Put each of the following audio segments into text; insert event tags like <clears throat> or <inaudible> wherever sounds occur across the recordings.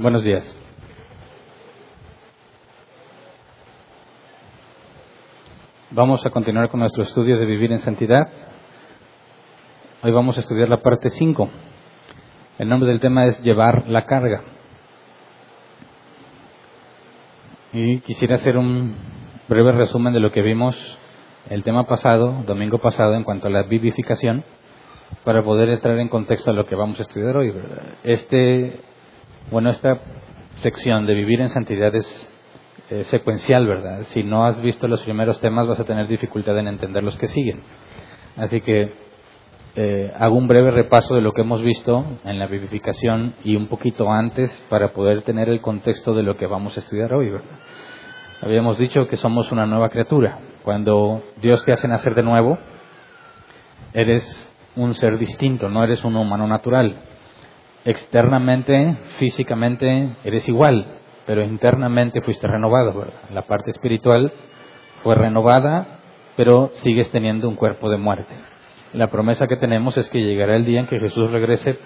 Buenos días. Vamos a continuar con nuestro estudio de vivir en santidad. Hoy vamos a estudiar la parte 5. El nombre del tema es llevar la carga. Y quisiera hacer un breve resumen de lo que vimos el tema pasado, domingo pasado, en cuanto a la vivificación, para poder entrar en contexto a lo que vamos a estudiar hoy. Este, bueno, esta sección de vivir en santidad es eh, secuencial, ¿verdad? Si no has visto los primeros temas vas a tener dificultad en entender los que siguen. Así que eh, hago un breve repaso de lo que hemos visto en la vivificación y un poquito antes para poder tener el contexto de lo que vamos a estudiar hoy, ¿verdad? Habíamos dicho que somos una nueva criatura. Cuando Dios te hace nacer de nuevo, eres un ser distinto, no eres un humano natural. Externamente, físicamente, eres igual, pero internamente fuiste renovado. La parte espiritual fue renovada, pero sigues teniendo un cuerpo de muerte. La promesa que tenemos es que llegará el día en que Jesús regrese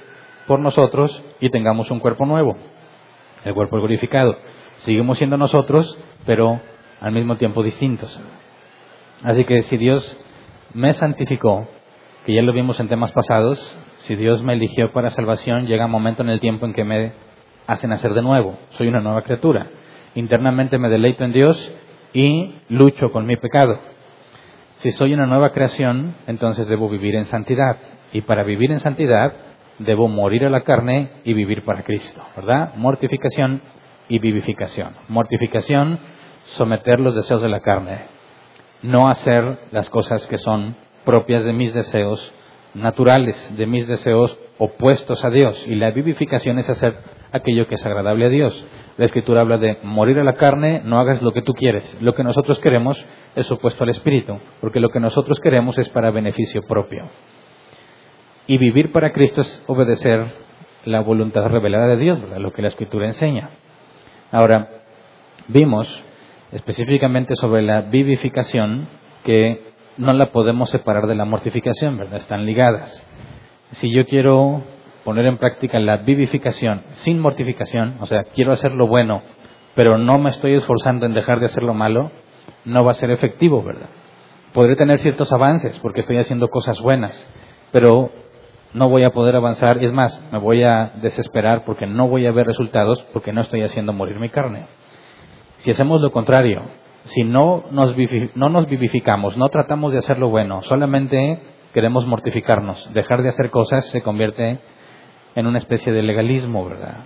por nosotros y tengamos un cuerpo nuevo, el cuerpo glorificado. Seguimos siendo nosotros, pero al mismo tiempo distintos. Así que si Dios me santificó, que ya lo vimos en temas pasados, si Dios me eligió para salvación, llega un momento en el tiempo en que me hace nacer de nuevo. Soy una nueva criatura. Internamente me deleito en Dios y lucho con mi pecado. Si soy una nueva creación, entonces debo vivir en santidad. Y para vivir en santidad, debo morir a la carne y vivir para Cristo, ¿verdad? Mortificación y vivificación. Mortificación, someter los deseos de la carne. No hacer las cosas que son propias de mis deseos naturales, de mis deseos opuestos a Dios. Y la vivificación es hacer aquello que es agradable a Dios. La Escritura habla de morir a la carne, no hagas lo que tú quieres. Lo que nosotros queremos es opuesto al Espíritu, porque lo que nosotros queremos es para beneficio propio. Y vivir para Cristo es obedecer la voluntad revelada de Dios, lo que la Escritura enseña. Ahora, vimos específicamente sobre la vivificación que no la podemos separar de la mortificación, ¿verdad? Están ligadas. Si yo quiero poner en práctica la vivificación sin mortificación, o sea, quiero hacer lo bueno, pero no me estoy esforzando en dejar de hacer lo malo, no va a ser efectivo, ¿verdad? Podré tener ciertos avances porque estoy haciendo cosas buenas, pero no voy a poder avanzar, y es más, me voy a desesperar porque no voy a ver resultados porque no estoy haciendo morir mi carne. Si hacemos lo contrario, si no nos, no nos vivificamos, no tratamos de hacer lo bueno, solamente queremos mortificarnos, dejar de hacer cosas se convierte en una especie de legalismo, ¿verdad?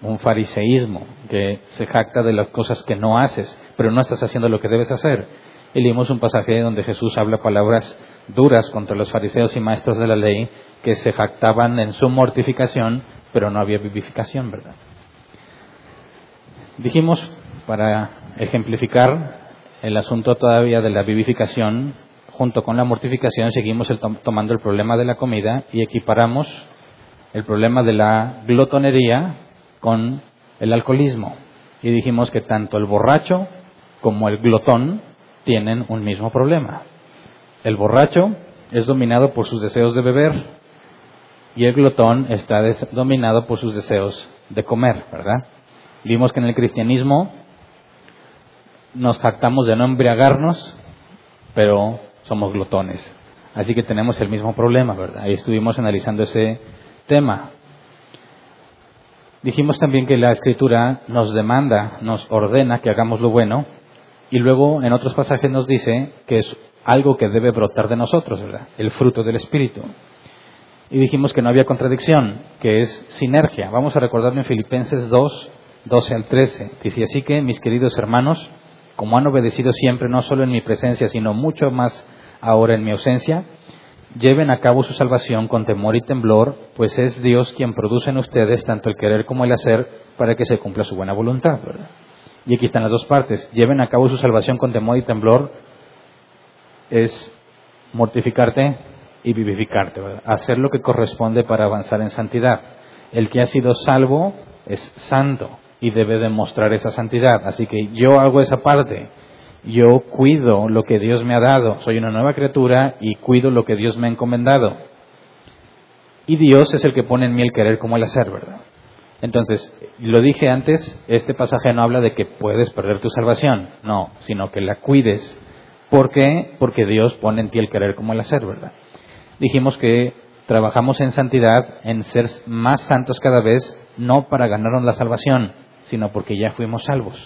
Un fariseísmo que se jacta de las cosas que no haces, pero no estás haciendo lo que debes hacer. Y leímos un pasaje donde Jesús habla palabras duras contra los fariseos y maestros de la ley que se jactaban en su mortificación, pero no había vivificación, ¿verdad? Dijimos, para ejemplificar el asunto todavía de la vivificación, junto con la mortificación, seguimos tomando el problema de la comida y equiparamos el problema de la glotonería con el alcoholismo. Y dijimos que tanto el borracho como el glotón tienen un mismo problema. El borracho es dominado por sus deseos de beber y el glotón está dominado por sus deseos de comer, ¿verdad? Vimos que en el cristianismo nos jactamos de no embriagarnos, pero somos glotones. Así que tenemos el mismo problema, ¿verdad? Ahí estuvimos analizando ese tema. Dijimos también que la escritura nos demanda, nos ordena que hagamos lo bueno y luego en otros pasajes nos dice que es algo que debe brotar de nosotros, ¿verdad? El fruto del Espíritu. Y dijimos que no había contradicción, que es sinergia. Vamos a recordarlo en Filipenses 2, 12 al 13. Dice así que, mis queridos hermanos, como han obedecido siempre, no solo en mi presencia, sino mucho más ahora en mi ausencia, lleven a cabo su salvación con temor y temblor, pues es Dios quien produce en ustedes tanto el querer como el hacer para que se cumpla su buena voluntad. Y aquí están las dos partes. Lleven a cabo su salvación con temor y temblor es mortificarte y vivificarte, hacer lo que corresponde para avanzar en santidad. El que ha sido salvo es santo y debe demostrar esa santidad. Así que yo hago esa parte yo cuido lo que Dios me ha dado, soy una nueva criatura y cuido lo que Dios me ha encomendado. Y Dios es el que pone en mí el querer como el hacer, ¿verdad? Entonces, lo dije antes, este pasaje no habla de que puedes perder tu salvación, no, sino que la cuides. ¿Por qué? Porque Dios pone en ti el querer como el hacer, ¿verdad? Dijimos que trabajamos en santidad, en ser más santos cada vez, no para ganarnos la salvación, sino porque ya fuimos salvos.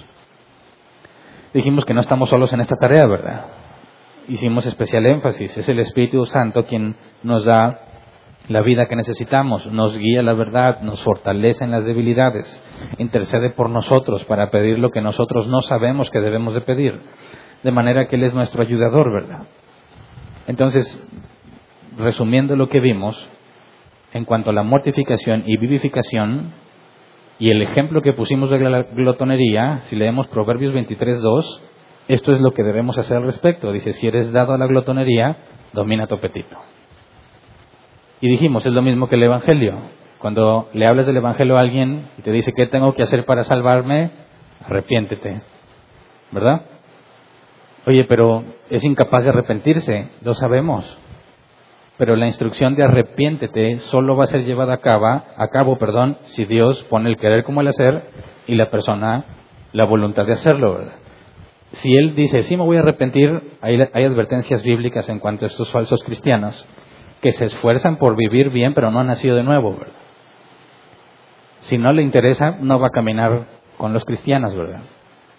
Dijimos que no estamos solos en esta tarea, ¿verdad? Hicimos especial énfasis, es el Espíritu Santo quien nos da la vida que necesitamos, nos guía la verdad, nos fortalece en las debilidades, intercede por nosotros para pedir lo que nosotros no sabemos que debemos de pedir, de manera que Él es nuestro ayudador, ¿verdad? Entonces, resumiendo lo que vimos, en cuanto a la mortificación y vivificación, y el ejemplo que pusimos de la glotonería, si leemos Proverbios 23.2, esto es lo que debemos hacer al respecto. Dice, si eres dado a la glotonería, domina tu apetito. Y dijimos, es lo mismo que el Evangelio. Cuando le hablas del Evangelio a alguien y te dice, ¿qué tengo que hacer para salvarme? Arrepiéntete. ¿Verdad? Oye, pero es incapaz de arrepentirse, lo sabemos. Pero la instrucción de arrepiéntete solo va a ser llevada a cabo, a cabo perdón, si Dios pone el querer como el hacer y la persona la voluntad de hacerlo. ¿verdad? Si Él dice, sí me voy a arrepentir, hay, hay advertencias bíblicas en cuanto a estos falsos cristianos que se esfuerzan por vivir bien, pero no han nacido de nuevo, ¿verdad? Si no le interesa, no va a caminar con los cristianos, ¿verdad?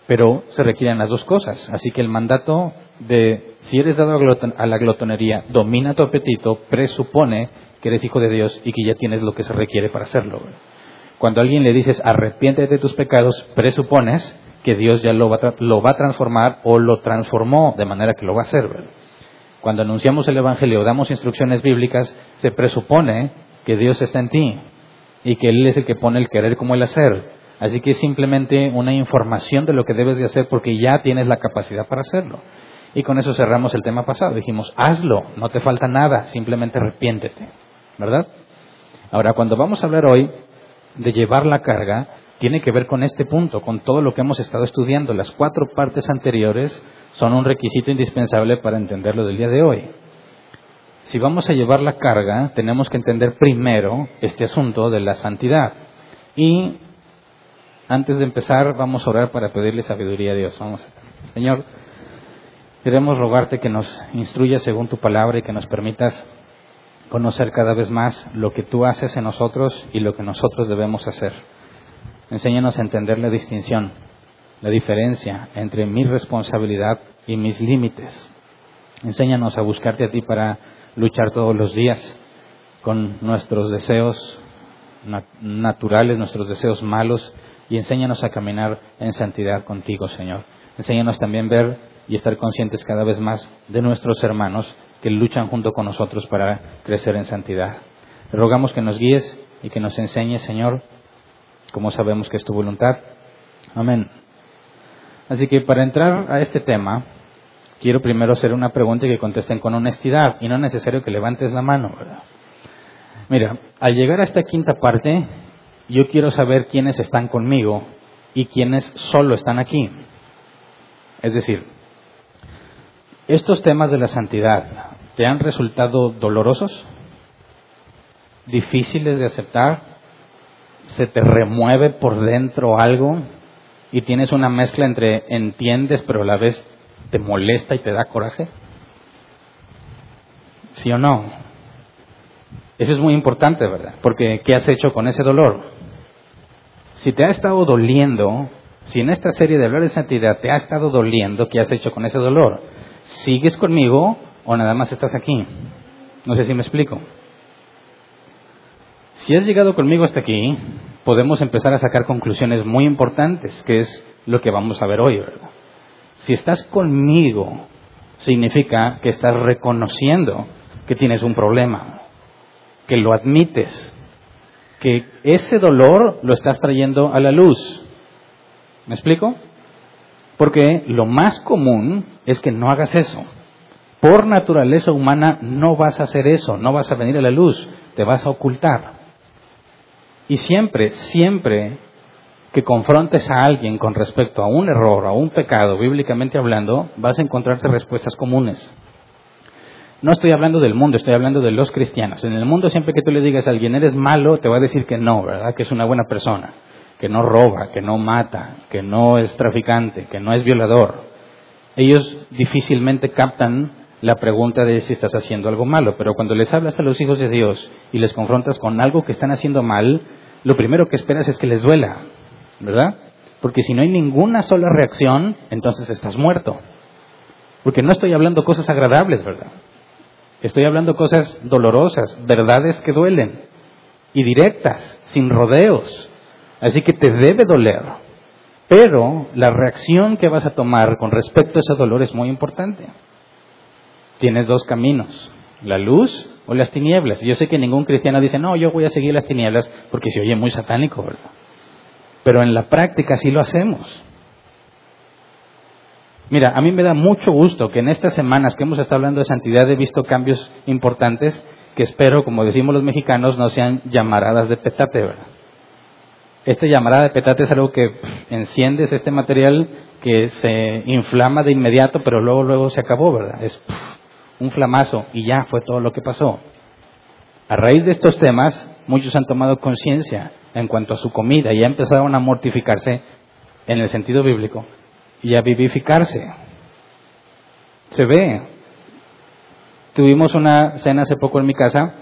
Pero se requieren las dos cosas. Así que el mandato de, si eres dado a la glotonería, domina tu apetito, presupone que eres hijo de Dios y que ya tienes lo que se requiere para hacerlo. Cuando a alguien le dices, arrepiéntete de tus pecados, presupones que Dios ya lo va, a lo va a transformar o lo transformó de manera que lo va a hacer. Cuando anunciamos el Evangelio o damos instrucciones bíblicas, se presupone que Dios está en ti y que Él es el que pone el querer como el hacer. Así que es simplemente una información de lo que debes de hacer porque ya tienes la capacidad para hacerlo. Y con eso cerramos el tema pasado. Dijimos, hazlo, no te falta nada, simplemente arrepiéntete. ¿Verdad? Ahora, cuando vamos a hablar hoy de llevar la carga, tiene que ver con este punto, con todo lo que hemos estado estudiando. Las cuatro partes anteriores son un requisito indispensable para entenderlo del día de hoy. Si vamos a llevar la carga, tenemos que entender primero este asunto de la santidad. Y antes de empezar, vamos a orar para pedirle sabiduría a Dios. Vamos, Señor, queremos rogarte que nos instruyas según tu palabra y que nos permitas conocer cada vez más lo que tú haces en nosotros y lo que nosotros debemos hacer. Enséñanos a entender la distinción la diferencia entre mi responsabilidad y mis límites. Enséñanos a buscarte a ti para luchar todos los días con nuestros deseos naturales, nuestros deseos malos, y enséñanos a caminar en santidad contigo, Señor. Enséñanos también ver y estar conscientes cada vez más de nuestros hermanos que luchan junto con nosotros para crecer en santidad. Te rogamos que nos guíes y que nos enseñes, Señor, como sabemos que es tu voluntad. Amén. Así que para entrar a este tema, quiero primero hacer una pregunta y que contesten con honestidad y no es necesario que levantes la mano. Mira, al llegar a esta quinta parte, yo quiero saber quiénes están conmigo y quiénes solo están aquí. Es decir, estos temas de la santidad, ¿te han resultado dolorosos? ¿Difíciles de aceptar? ¿Se te remueve por dentro algo? y tienes una mezcla entre entiendes pero a la vez te molesta y te da coraje? ¿Sí o no? Eso es muy importante, ¿verdad? Porque ¿qué has hecho con ese dolor? Si te ha estado doliendo, si en esta serie de hablar de santidad te ha estado doliendo, ¿qué has hecho con ese dolor? ¿Sigues conmigo o nada más estás aquí? No sé si me explico. Si has llegado conmigo hasta aquí, podemos empezar a sacar conclusiones muy importantes, que es lo que vamos a ver hoy, ¿verdad? Si estás conmigo, significa que estás reconociendo que tienes un problema, que lo admites, que ese dolor lo estás trayendo a la luz. ¿Me explico? Porque lo más común es que no hagas eso. Por naturaleza humana no vas a hacer eso, no vas a venir a la luz, te vas a ocultar. Y siempre, siempre que confrontes a alguien con respecto a un error, a un pecado, bíblicamente hablando, vas a encontrarte respuestas comunes. No estoy hablando del mundo, estoy hablando de los cristianos. En el mundo siempre que tú le digas a alguien eres malo, te va a decir que no, ¿verdad? Que es una buena persona, que no roba, que no mata, que no es traficante, que no es violador. Ellos difícilmente captan la pregunta de si estás haciendo algo malo, pero cuando les hablas a los hijos de Dios y les confrontas con algo que están haciendo mal, lo primero que esperas es que les duela, ¿verdad? Porque si no hay ninguna sola reacción, entonces estás muerto. Porque no estoy hablando cosas agradables, ¿verdad? Estoy hablando cosas dolorosas, verdades que duelen y directas, sin rodeos. Así que te debe doler. Pero la reacción que vas a tomar con respecto a ese dolor es muy importante. Tienes dos caminos, la luz o las tinieblas. Yo sé que ningún cristiano dice, no, yo voy a seguir las tinieblas porque se oye muy satánico, ¿verdad? Pero en la práctica sí lo hacemos. Mira, a mí me da mucho gusto que en estas semanas que hemos estado hablando de santidad he visto cambios importantes que espero, como decimos los mexicanos, no sean llamaradas de petate, ¿verdad? Esta llamarada de petate es algo que enciendes este material que se inflama de inmediato, pero luego luego se acabó, ¿verdad? Es un flamazo y ya fue todo lo que pasó. A raíz de estos temas, muchos han tomado conciencia en cuanto a su comida y ya empezaron a mortificarse en el sentido bíblico y a vivificarse. Se ve. Tuvimos una cena hace poco en mi casa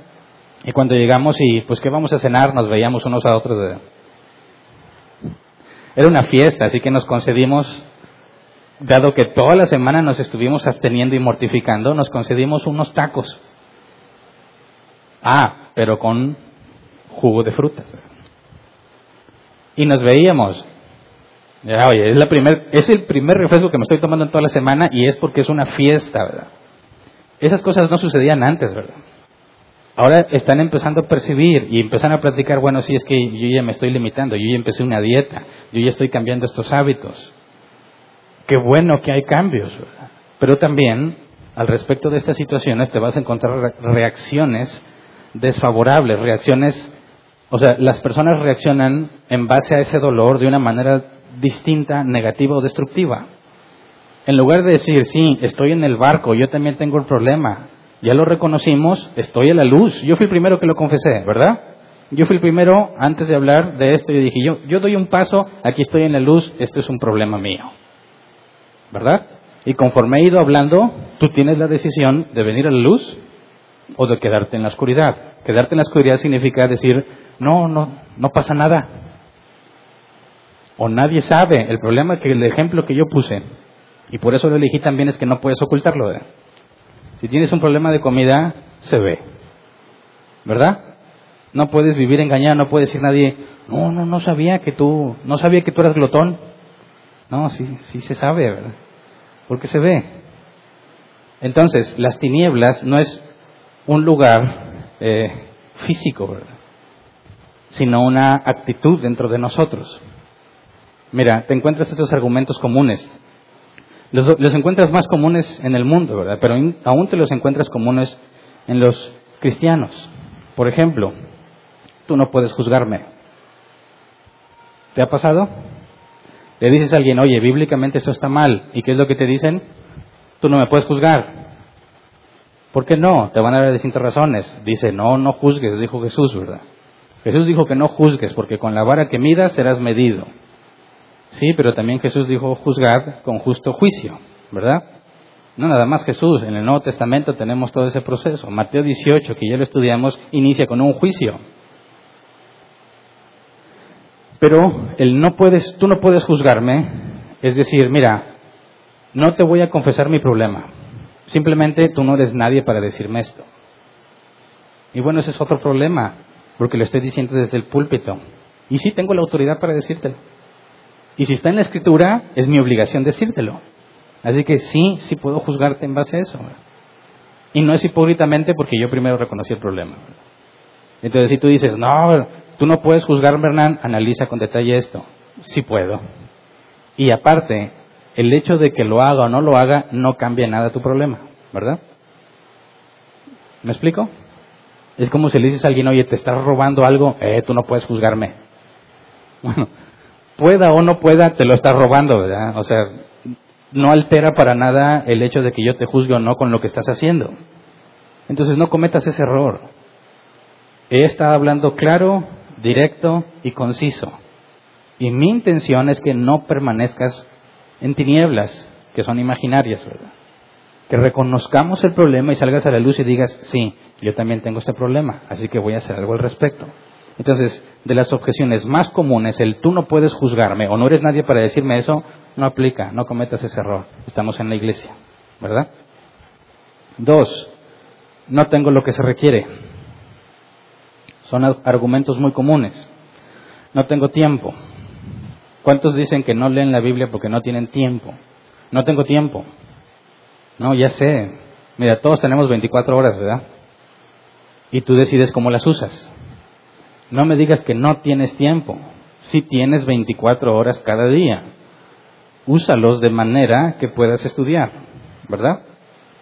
y cuando llegamos y pues qué vamos a cenar, nos veíamos unos a otros. Era una fiesta, así que nos concedimos, dado que toda la semana nos estuvimos absteniendo y mortificando, nos concedimos unos tacos. Ah, pero con jugo de frutas. Y nos veíamos, oye, es, la primer, es el primer refresco que me estoy tomando en toda la semana y es porque es una fiesta, ¿verdad? Esas cosas no sucedían antes, ¿verdad? Ahora están empezando a percibir y empiezan a platicar, bueno, sí, es que yo ya me estoy limitando, yo ya empecé una dieta, yo ya estoy cambiando estos hábitos. Qué bueno que hay cambios. Pero también, al respecto de estas situaciones, te vas a encontrar reacciones desfavorables, reacciones, o sea, las personas reaccionan en base a ese dolor de una manera distinta, negativa o destructiva. En lugar de decir, sí, estoy en el barco, yo también tengo el problema, ya lo reconocimos, estoy en la luz. Yo fui el primero que lo confesé, ¿verdad? Yo fui el primero, antes de hablar de esto, yo dije, yo, yo doy un paso, aquí estoy en la luz, esto es un problema mío. ¿Verdad? Y conforme he ido hablando, tú tienes la decisión de venir a la luz o de quedarte en la oscuridad. Quedarte en la oscuridad significa decir, no, no, no pasa nada o nadie sabe. El problema que el ejemplo que yo puse, y por eso lo elegí también, es que no puedes ocultarlo. Si tienes un problema de comida, se ve. ¿Verdad? No puedes vivir engañado, no puede decir nadie, no, no, no sabía que tú, no sabía que tú eras glotón. No, sí, sí se sabe, ¿verdad? Porque se ve. Entonces, las tinieblas no es un lugar eh, físico, ¿verdad? Sino una actitud dentro de nosotros. Mira, te encuentras estos argumentos comunes. Los, encuentras más comunes en el mundo, ¿verdad? Pero aún te los encuentras comunes en los cristianos. Por ejemplo, tú no puedes juzgarme. ¿Te ha pasado? Le dices a alguien, oye, bíblicamente eso está mal. ¿Y qué es lo que te dicen? Tú no me puedes juzgar. ¿Por qué no? Te van a dar distintas razones. Dice, no, no juzgues, dijo Jesús, ¿verdad? Jesús dijo que no juzgues, porque con la vara que midas serás medido. Sí, pero también Jesús dijo juzgar con justo juicio, ¿verdad? No nada más Jesús, en el Nuevo Testamento tenemos todo ese proceso. Mateo 18, que ya lo estudiamos, inicia con un juicio. Pero el no puedes, tú no puedes juzgarme, es decir, mira, no te voy a confesar mi problema. Simplemente tú no eres nadie para decirme esto. Y bueno, ese es otro problema, porque lo estoy diciendo desde el púlpito. Y sí tengo la autoridad para decírtelo. Y si está en la escritura, es mi obligación decírtelo. Así que sí, sí puedo juzgarte en base a eso. Y no es hipócritamente porque yo primero reconocí el problema. Entonces, si tú dices, no, tú no puedes juzgarme, Hernán, analiza con detalle esto. Sí puedo. Y aparte, el hecho de que lo haga o no lo haga no cambia nada tu problema, ¿verdad? ¿Me explico? Es como si le dices a alguien, oye, te estás robando algo, eh, tú no puedes juzgarme. <laughs> Bueno, pueda o no pueda, te lo está robando, ¿verdad? O sea, no altera para nada el hecho de que yo te juzgue o no con lo que estás haciendo. Entonces no cometas ese error. He estado hablando claro, directo y conciso. Y mi intención es que no permanezcas en tinieblas, que son imaginarias, ¿verdad? Que reconozcamos el problema y salgas a la luz y digas, sí, yo también tengo este problema, así que voy a hacer algo al respecto. Entonces, de las objeciones más comunes, el tú no puedes juzgarme o no eres nadie para decirme eso, no aplica, no cometas ese error. Estamos en la iglesia, ¿verdad? Dos, no tengo lo que se requiere. Son argumentos muy comunes. No tengo tiempo. ¿Cuántos dicen que no leen la Biblia porque no tienen tiempo? No tengo tiempo. No, ya sé. Mira, todos tenemos 24 horas, ¿verdad? Y tú decides cómo las usas. No me digas que no tienes tiempo. Si tienes 24 horas cada día, úsalos de manera que puedas estudiar, ¿verdad?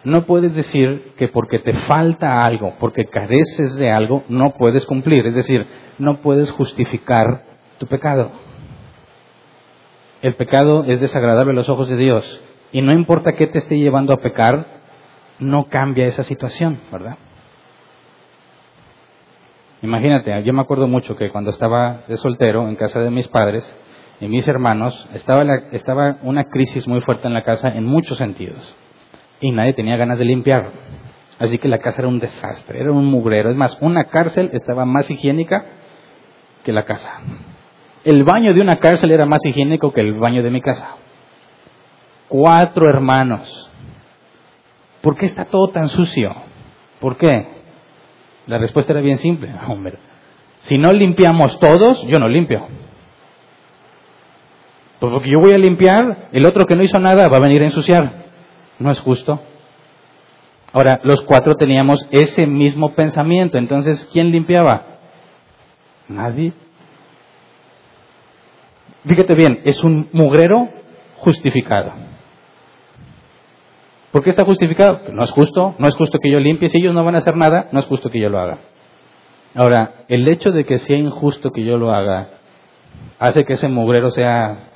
No puedes decir que porque te falta algo, porque careces de algo, no puedes cumplir. Es decir, no puedes justificar tu pecado. El pecado es desagradable a los ojos de Dios. Y no importa qué te esté llevando a pecar, no cambia esa situación, ¿verdad? Imagínate, yo me acuerdo mucho que cuando estaba de soltero en casa de mis padres y mis hermanos, estaba, estaba una crisis muy fuerte en la casa en muchos sentidos. Y nadie tenía ganas de limpiar. Así que la casa era un desastre, era un mugrero. Es más, una cárcel estaba más higiénica que la casa. El baño de una cárcel era más higiénico que el baño de mi casa. Cuatro hermanos. ¿Por qué está todo tan sucio? ¿Por qué? La respuesta era bien simple. <laughs> Hombre, si no limpiamos todos, yo no limpio. Pues porque yo voy a limpiar, el otro que no hizo nada va a venir a ensuciar. No es justo. Ahora, los cuatro teníamos ese mismo pensamiento. Entonces, ¿quién limpiaba? Nadie. Fíjate bien, es un mugrero justificado. ¿Por qué está justificado? No es justo, no es justo que yo limpie. Si ellos no van a hacer nada, no es justo que yo lo haga. Ahora, el hecho de que sea injusto que yo lo haga, hace que ese mugrero sea,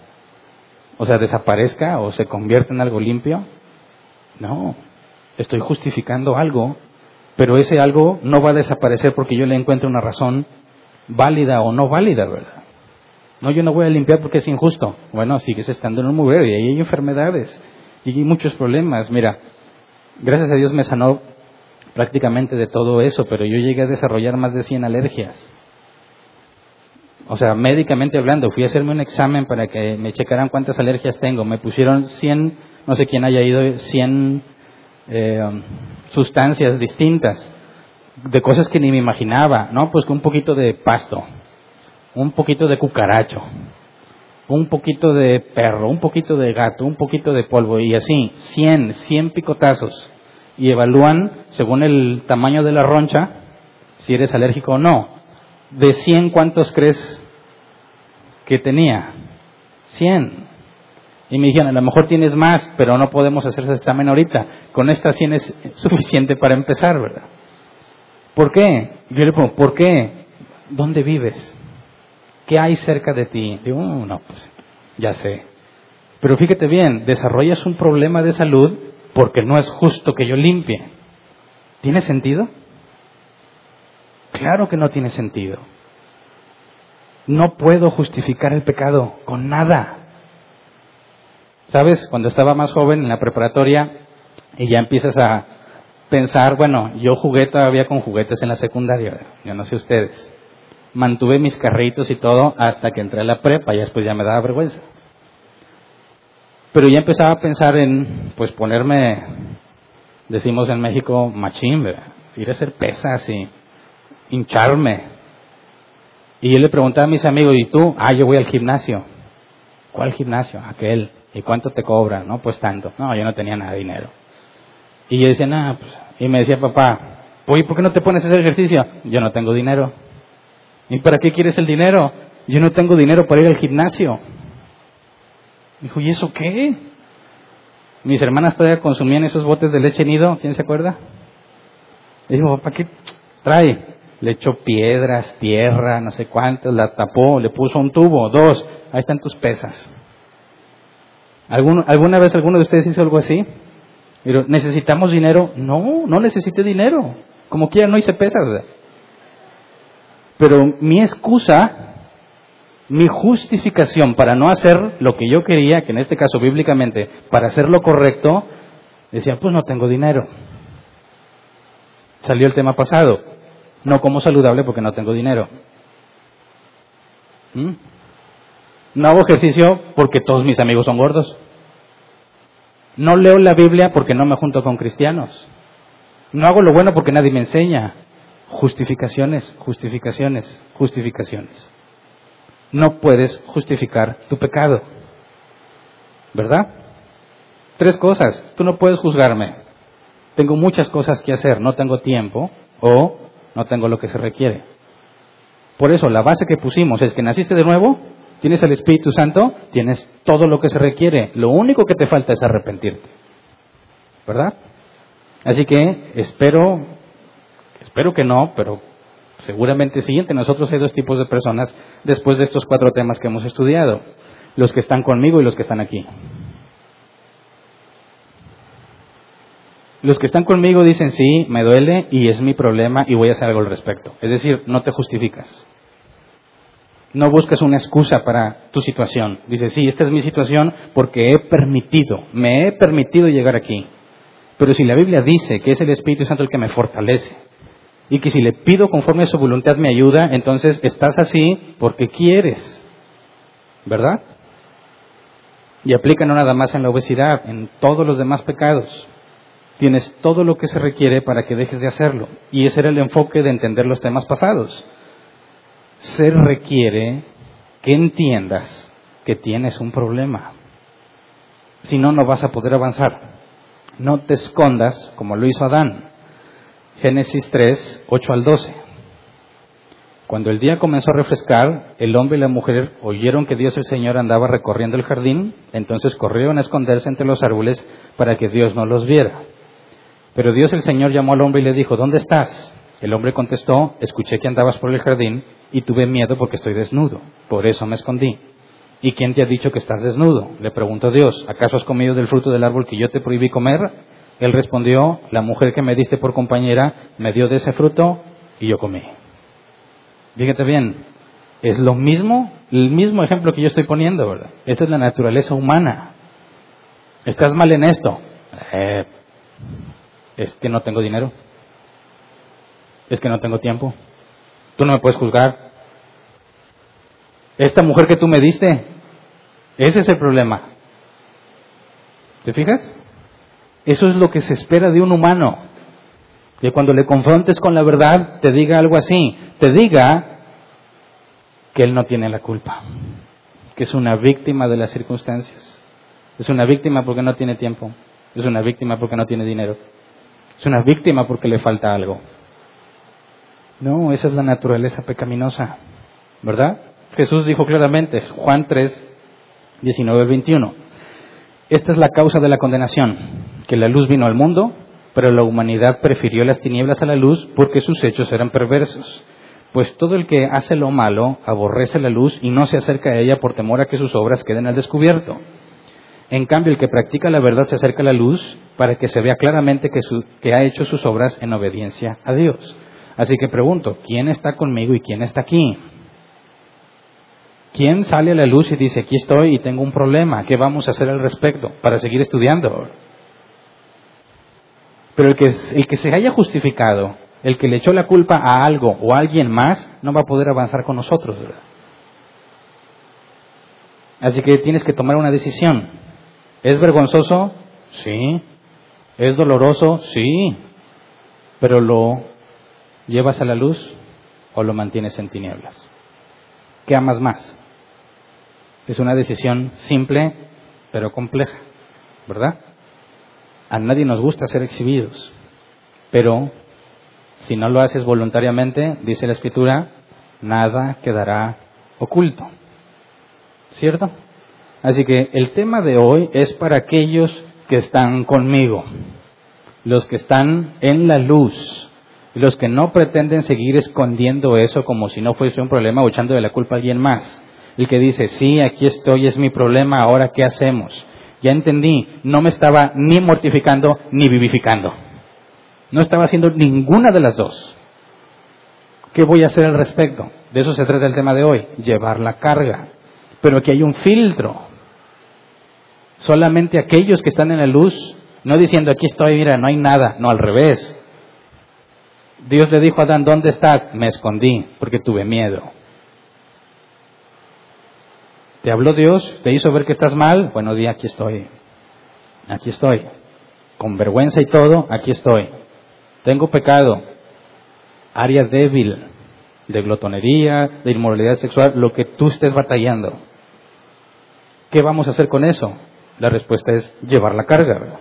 o sea, desaparezca o se convierta en algo limpio. No, estoy justificando algo, pero ese algo no va a desaparecer porque yo le encuentre una razón válida o no válida, ¿verdad? No, yo no voy a limpiar porque es injusto. Bueno, sigues estando en un mugrero y ahí hay enfermedades y muchos problemas. Mira, gracias a Dios me sanó prácticamente de todo eso, pero yo llegué a desarrollar más de 100 alergias. O sea, médicamente hablando, fui a hacerme un examen para que me checaran cuántas alergias tengo. Me pusieron 100, no sé quién haya ido, 100 eh, sustancias distintas, de cosas que ni me imaginaba, ¿no? Pues un poquito de pasto, un poquito de cucaracho, un poquito de perro, un poquito de gato, un poquito de polvo y así, 100, 100 picotazos. Y evalúan, según el tamaño de la roncha, si eres alérgico o no. De 100, ¿cuántos crees que tenía? 100. Y me dijeron, a lo mejor tienes más, pero no podemos hacer ese examen ahorita. Con esta 100 es suficiente para empezar, ¿verdad? ¿Por qué? Yo le pregunto, ¿por qué? ¿Dónde vives? ¿Qué hay cerca de ti? Digo, mm, no, pues ya sé. Pero fíjate bien, desarrollas un problema de salud porque no es justo que yo limpie. ¿Tiene sentido? Claro que no tiene sentido. No puedo justificar el pecado con nada. ¿Sabes? Cuando estaba más joven en la preparatoria y ya empiezas a pensar, bueno, yo jugué todavía con juguetes en la secundaria, yo no sé ustedes mantuve mis carritos y todo hasta que entré a la prepa y después ya me daba vergüenza. Pero ya empezaba a pensar en, pues, ponerme, decimos en México, machín, ir a hacer pesas y hincharme. Y yo le preguntaba a mis amigos, ¿y tú? Ah, yo voy al gimnasio. ¿Cuál gimnasio? Aquel. ¿Y cuánto te cobra? No, pues tanto. No, yo no tenía nada de dinero. Y yo decía, nada, pues, y me decía papá, oye, ¿por qué no te pones a hacer ejercicio? Yo no tengo dinero. ¿Y para qué quieres el dinero? Yo no tengo dinero para ir al gimnasio. Dijo, ¿y eso qué? Mis hermanas todavía consumían esos botes de leche nido, ¿quién se acuerda? Le dijo, ¿para qué trae? Le echó piedras, tierra, no sé cuántas, la tapó, le puso un tubo, dos, ahí están tus pesas. ¿Alguna vez alguno de ustedes hizo algo así? ¿necesitamos dinero? No, no necesite dinero. Como quiera, no hice pesas. Pero mi excusa, mi justificación para no hacer lo que yo quería, que en este caso bíblicamente, para hacer lo correcto, decía, pues no tengo dinero. Salió el tema pasado. No como saludable porque no tengo dinero. ¿Mm? No hago ejercicio porque todos mis amigos son gordos. No leo la Biblia porque no me junto con cristianos. No hago lo bueno porque nadie me enseña. Justificaciones, justificaciones, justificaciones. No puedes justificar tu pecado. ¿Verdad? Tres cosas. Tú no puedes juzgarme. Tengo muchas cosas que hacer, no tengo tiempo o no tengo lo que se requiere. Por eso la base que pusimos es que naciste de nuevo, tienes el Espíritu Santo, tienes todo lo que se requiere. Lo único que te falta es arrepentirte. ¿Verdad? Así que espero, espero que no, pero seguramente sí, entre nosotros hay dos tipos de personas después de estos cuatro temas que hemos estudiado. Los que están conmigo y los que están aquí. Los que están conmigo dicen, sí, me duele y es mi problema y voy a hacer algo al respecto. Es decir, no te justificas. No buscas una excusa para tu situación. Dices, sí, esta es mi situación porque he permitido, me he permitido llegar aquí. Pero si la Biblia dice que es el Espíritu Santo el que me fortalece y que si le pido conforme a su voluntad me ayuda, entonces estás así porque quieres. ¿Verdad? Y aplica no nada más en la obesidad, en todos los demás pecados. Tienes todo lo que se requiere para que dejes de hacerlo. Y ese era el enfoque de entender los temas pasados. Se requiere que entiendas que tienes un problema. Si no, no vas a poder avanzar. No te escondas como lo hizo Adán. Génesis 3, 8 al 12. Cuando el día comenzó a refrescar, el hombre y la mujer oyeron que Dios el Señor andaba recorriendo el jardín, entonces corrieron a esconderse entre los árboles para que Dios no los viera. Pero Dios el Señor llamó al hombre y le dijo, ¿dónde estás? El hombre contestó, escuché que andabas por el jardín y tuve miedo porque estoy desnudo, por eso me escondí. ¿Y quién te ha dicho que estás desnudo? Le preguntó Dios, ¿acaso has comido del fruto del árbol que yo te prohibí comer? Él respondió, la mujer que me diste por compañera me dio de ese fruto y yo comí. Fíjate bien, es lo mismo, el mismo ejemplo que yo estoy poniendo, ¿verdad? Esta es la naturaleza humana. Estás mal en esto. Eh, es que no tengo dinero. Es que no tengo tiempo. Tú no me puedes juzgar. Esta mujer que tú me diste, ese es el problema. ¿Te fijas? Eso es lo que se espera de un humano. Que cuando le confrontes con la verdad te diga algo así, te diga que él no tiene la culpa, que es una víctima de las circunstancias, es una víctima porque no tiene tiempo, es una víctima porque no tiene dinero, es una víctima porque le falta algo. No, esa es la naturaleza pecaminosa, ¿verdad? Jesús dijo claramente, Juan 3, 19 21, esta es la causa de la condenación, que la luz vino al mundo, pero la humanidad prefirió las tinieblas a la luz porque sus hechos eran perversos. Pues todo el que hace lo malo aborrece la luz y no se acerca a ella por temor a que sus obras queden al descubierto. En cambio, el que practica la verdad se acerca a la luz para que se vea claramente que, que ha hecho sus obras en obediencia a Dios. Así que pregunto, ¿quién está conmigo y quién está aquí? ¿Quién sale a la luz y dice, aquí estoy y tengo un problema, ¿qué vamos a hacer al respecto para seguir estudiando? Pero el que, el que se haya justificado, el que le echó la culpa a algo o a alguien más, no va a poder avanzar con nosotros. Así que tienes que tomar una decisión. ¿Es vergonzoso? Sí. ¿Es doloroso? Sí. Pero lo llevas a la luz o lo mantienes en tinieblas. ¿Qué amas más? Es una decisión simple pero compleja, ¿verdad? A nadie nos gusta ser exhibidos, pero si no lo haces voluntariamente, dice la escritura, nada quedará oculto. ¿Cierto? Así que el tema de hoy es para aquellos que están conmigo, los que están en la luz, los que no pretenden seguir escondiendo eso como si no fuese un problema o echando de la culpa a alguien más. El que dice, sí, aquí estoy, es mi problema, ahora qué hacemos. Ya entendí, no me estaba ni mortificando ni vivificando. No estaba haciendo ninguna de las dos. ¿Qué voy a hacer al respecto? De eso se trata el tema de hoy, llevar la carga. Pero aquí hay un filtro. Solamente aquellos que están en la luz, no diciendo aquí estoy, mira, no hay nada, no al revés. Dios le dijo a Adán, ¿dónde estás? Me escondí porque tuve miedo. ¿Te habló Dios? ¿Te hizo ver que estás mal? Bueno, di, aquí estoy. Aquí estoy. Con vergüenza y todo, aquí estoy. Tengo pecado. Área débil de glotonería, de inmoralidad sexual, lo que tú estés batallando. ¿Qué vamos a hacer con eso? La respuesta es llevar la carga.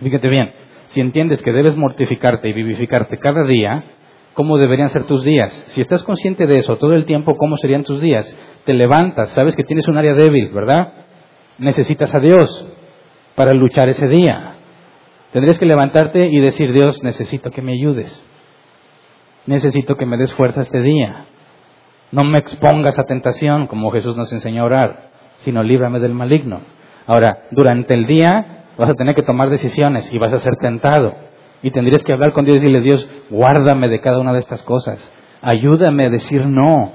Fíjate bien, si entiendes que debes mortificarte y vivificarte cada día, ¿cómo deberían ser tus días? Si estás consciente de eso todo el tiempo, ¿cómo serían tus días? Te levantas, sabes que tienes un área débil, ¿verdad? Necesitas a Dios para luchar ese día. Tendrías que levantarte y decir, Dios, necesito que me ayudes. Necesito que me des fuerza este día. No me expongas a tentación, como Jesús nos enseñó a orar, sino líbrame del maligno. Ahora, durante el día vas a tener que tomar decisiones y vas a ser tentado. Y tendrías que hablar con Dios y decirle, Dios, guárdame de cada una de estas cosas. Ayúdame a decir no.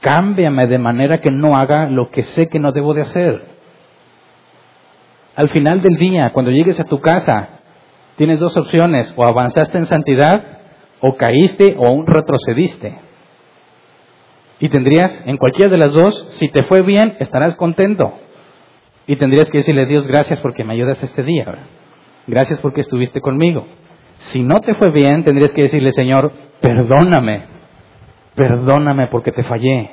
Cámbiame de manera que no haga lo que sé que no debo de hacer. Al final del día, cuando llegues a tu casa, tienes dos opciones, o avanzaste en santidad, o caíste, o aún retrocediste. Y tendrías, en cualquiera de las dos, si te fue bien, estarás contento. Y tendrías que decirle, Dios, gracias porque me ayudas este día. Gracias porque estuviste conmigo. Si no te fue bien, tendrías que decirle, Señor, perdóname. Perdóname porque te fallé.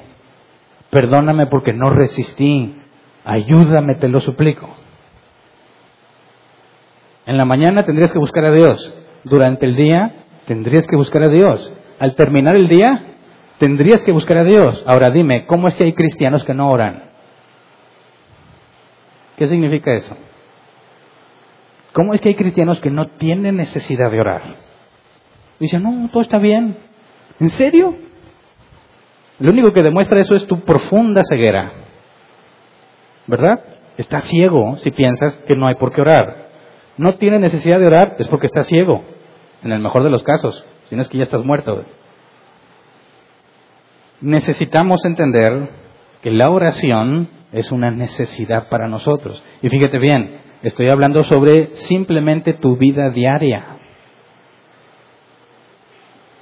Perdóname porque no resistí. Ayúdame, te lo suplico. En la mañana tendrías que buscar a Dios. Durante el día tendrías que buscar a Dios. Al terminar el día, tendrías que buscar a Dios. Ahora dime, ¿cómo es que hay cristianos que no oran? ¿Qué significa eso? ¿Cómo es que hay cristianos que no tienen necesidad de orar? Dicen, no, todo está bien. ¿En serio? Lo único que demuestra eso es tu profunda ceguera. ¿Verdad? Está ciego si piensas que no hay por qué orar. No tiene necesidad de orar, es porque está ciego. En el mejor de los casos. Si no es que ya estás muerto. Necesitamos entender que la oración es una necesidad para nosotros. Y fíjate bien, estoy hablando sobre simplemente tu vida diaria.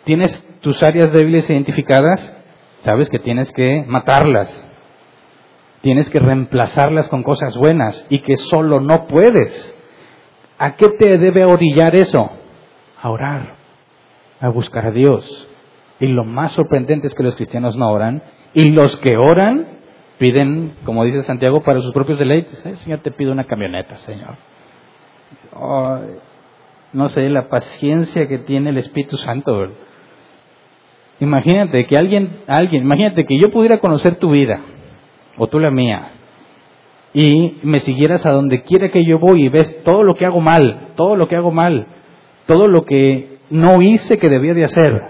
¿Tienes tus áreas débiles identificadas? Sabes que tienes que matarlas. Tienes que reemplazarlas con cosas buenas y que solo no puedes. ¿A qué te debe orillar eso? A orar, a buscar a Dios. Y lo más sorprendente es que los cristianos no oran y los que oran piden, como dice Santiago, para sus propios deleites. Señor, te pido una camioneta, Señor. no sé, la paciencia que tiene el Espíritu Santo. Imagínate que alguien, alguien, imagínate que yo pudiera conocer tu vida, o tú la mía, y me siguieras a donde quiera que yo voy y ves todo lo que hago mal, todo lo que hago mal, todo lo que no hice que debía de hacer.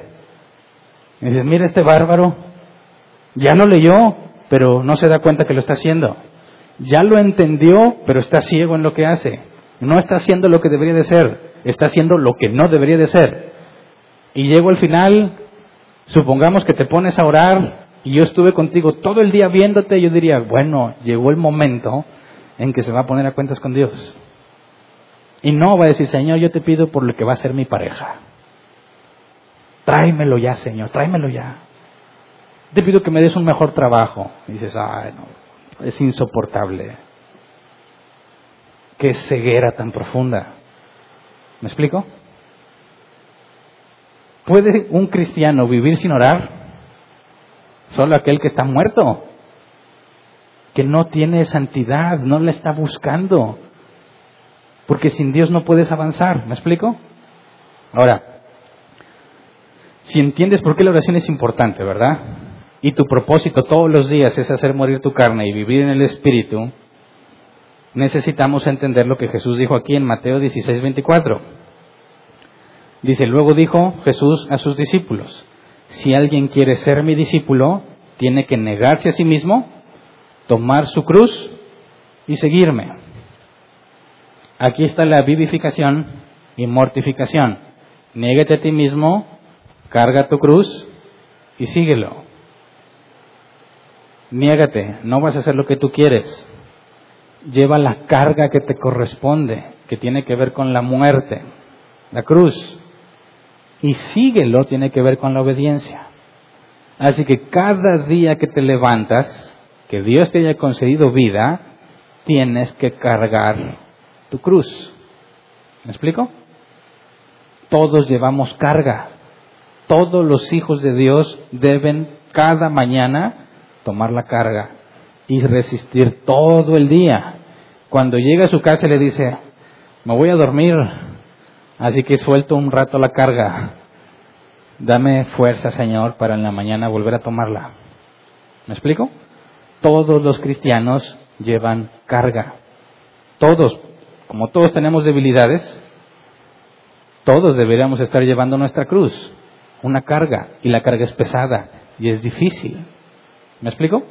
Y dices, mira este bárbaro, ya no leyó, pero no se da cuenta que lo está haciendo. Ya lo entendió, pero está ciego en lo que hace. No está haciendo lo que debería de ser, está haciendo lo que no debería de ser. Y llego al final, supongamos que te pones a orar y yo estuve contigo todo el día viéndote, yo diría, bueno, llegó el momento en que se va a poner a cuentas con Dios. Y no va a decir, Señor, yo te pido por lo que va a ser mi pareja. Tráemelo ya, Señor, tráemelo ya te pido que me des un mejor trabajo. Y dices, ay, no, es insoportable. Qué ceguera tan profunda. ¿Me explico? ¿Puede un cristiano vivir sin orar? Solo aquel que está muerto, que no tiene santidad, no la está buscando. Porque sin Dios no puedes avanzar. ¿Me explico? Ahora, si entiendes por qué la oración es importante, ¿verdad? y tu propósito todos los días es hacer morir tu carne y vivir en el Espíritu, necesitamos entender lo que Jesús dijo aquí en Mateo 16, 24. Dice, luego dijo Jesús a sus discípulos, si alguien quiere ser mi discípulo, tiene que negarse a sí mismo, tomar su cruz y seguirme. Aquí está la vivificación y mortificación. Niégate a ti mismo, carga tu cruz y síguelo. Niégate, no vas a hacer lo que tú quieres. Lleva la carga que te corresponde, que tiene que ver con la muerte, la cruz. Y síguelo tiene que ver con la obediencia. Así que cada día que te levantas, que Dios te haya concedido vida, tienes que cargar tu cruz. ¿Me explico? Todos llevamos carga. Todos los hijos de Dios deben cada mañana tomar la carga y resistir todo el día. Cuando llega a su casa le dice, me voy a dormir, así que suelto un rato la carga. Dame fuerza, Señor, para en la mañana volver a tomarla. ¿Me explico? Todos los cristianos llevan carga. Todos, como todos tenemos debilidades, todos deberíamos estar llevando nuestra cruz, una carga, y la carga es pesada y es difícil. ¿Me explico?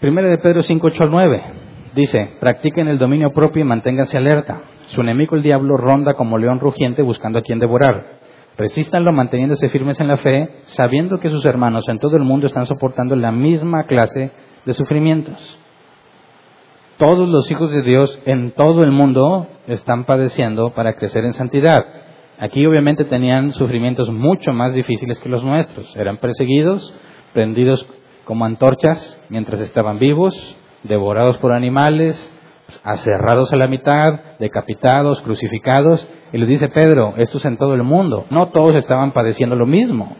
Primera de Pedro 5, 8 al 9 dice, practiquen el dominio propio y manténganse alerta. Su enemigo el diablo ronda como león rugiente buscando a quien devorar. Resístanlo manteniéndose firmes en la fe, sabiendo que sus hermanos en todo el mundo están soportando la misma clase de sufrimientos. Todos los hijos de Dios en todo el mundo están padeciendo para crecer en santidad. Aquí obviamente tenían sufrimientos mucho más difíciles que los nuestros. Eran perseguidos, prendidos como antorchas mientras estaban vivos, devorados por animales, aserrados a la mitad, decapitados, crucificados. Y les dice Pedro, esto es en todo el mundo. No todos estaban padeciendo lo mismo,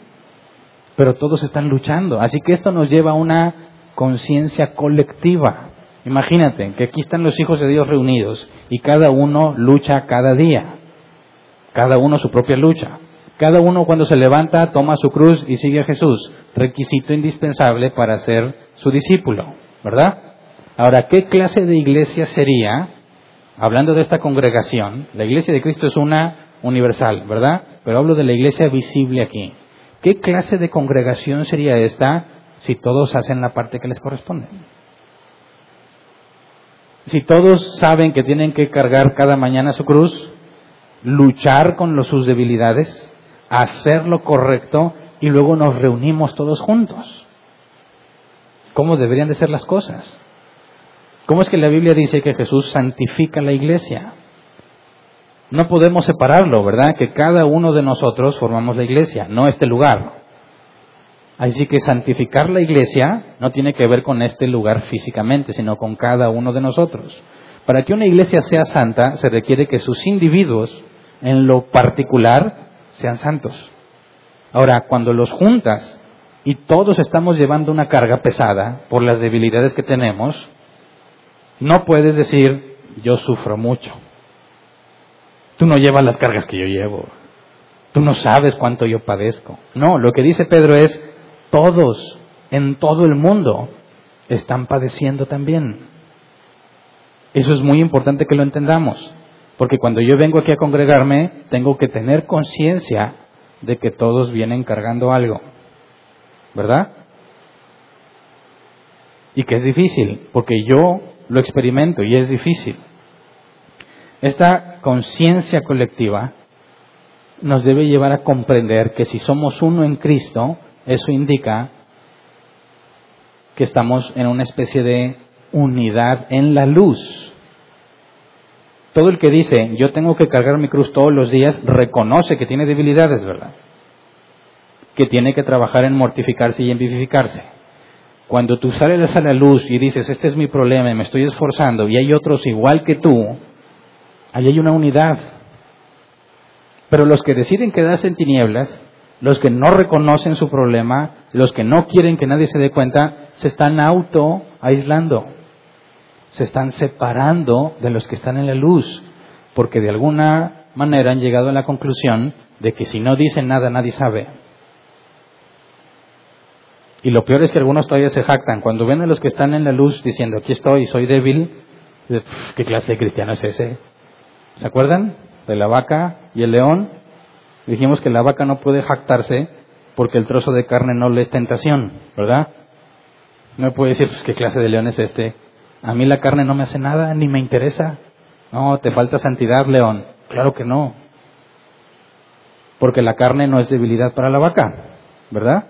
pero todos están luchando. Así que esto nos lleva a una conciencia colectiva. Imagínate que aquí están los hijos de Dios reunidos y cada uno lucha cada día cada uno su propia lucha. Cada uno cuando se levanta toma su cruz y sigue a Jesús, requisito indispensable para ser su discípulo, ¿verdad? Ahora, ¿qué clase de iglesia sería, hablando de esta congregación, la iglesia de Cristo es una universal, ¿verdad? Pero hablo de la iglesia visible aquí. ¿Qué clase de congregación sería esta si todos hacen la parte que les corresponde? Si todos saben que tienen que cargar cada mañana su cruz, luchar con sus debilidades, hacer lo correcto y luego nos reunimos todos juntos. ¿Cómo deberían de ser las cosas? ¿Cómo es que la Biblia dice que Jesús santifica la iglesia? No podemos separarlo, ¿verdad? Que cada uno de nosotros formamos la iglesia, no este lugar. Así que santificar la iglesia no tiene que ver con este lugar físicamente, sino con cada uno de nosotros. Para que una iglesia sea santa se requiere que sus individuos en lo particular sean santos. Ahora, cuando los juntas y todos estamos llevando una carga pesada por las debilidades que tenemos, no puedes decir, yo sufro mucho. Tú no llevas las cargas que yo llevo. Tú no sabes cuánto yo padezco. No, lo que dice Pedro es, todos en todo el mundo están padeciendo también. Eso es muy importante que lo entendamos. Porque cuando yo vengo aquí a congregarme, tengo que tener conciencia de que todos vienen cargando algo. ¿Verdad? Y que es difícil, porque yo lo experimento y es difícil. Esta conciencia colectiva nos debe llevar a comprender que si somos uno en Cristo, eso indica que estamos en una especie de unidad en la luz. Todo el que dice, yo tengo que cargar mi cruz todos los días, reconoce que tiene debilidades, ¿verdad? Que tiene que trabajar en mortificarse y en vivificarse. Cuando tú sales a la luz y dices, este es mi problema y me estoy esforzando y hay otros igual que tú, ahí hay una unidad. Pero los que deciden quedarse en tinieblas, los que no reconocen su problema, los que no quieren que nadie se dé cuenta, se están auto aislando se están separando de los que están en la luz, porque de alguna manera han llegado a la conclusión de que si no dicen nada nadie sabe. Y lo peor es que algunos todavía se jactan. Cuando ven a los que están en la luz diciendo, aquí estoy, soy débil, ¿qué clase de cristiano es ese? ¿Se acuerdan? De la vaca y el león. Dijimos que la vaca no puede jactarse porque el trozo de carne no le es tentación, ¿verdad? No puede decir, pues, ¿qué clase de león es este? A mí la carne no me hace nada, ni me interesa. No, te falta santidad, León. Claro que no. Porque la carne no es debilidad para la vaca, ¿verdad?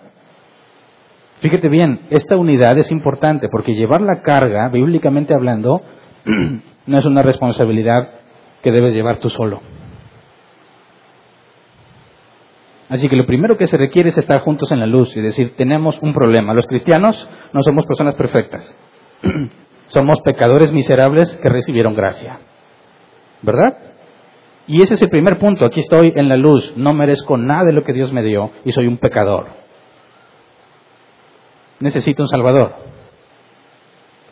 Fíjate bien, esta unidad es importante porque llevar la carga, bíblicamente hablando, <clears throat> no es una responsabilidad que debes llevar tú solo. Así que lo primero que se requiere es estar juntos en la luz y decir, tenemos un problema. Los cristianos no somos personas perfectas. <clears throat> somos pecadores miserables que recibieron gracia. ¿Verdad? Y ese es el primer punto. Aquí estoy en la luz. No merezco nada de lo que Dios me dio y soy un pecador. Necesito un Salvador.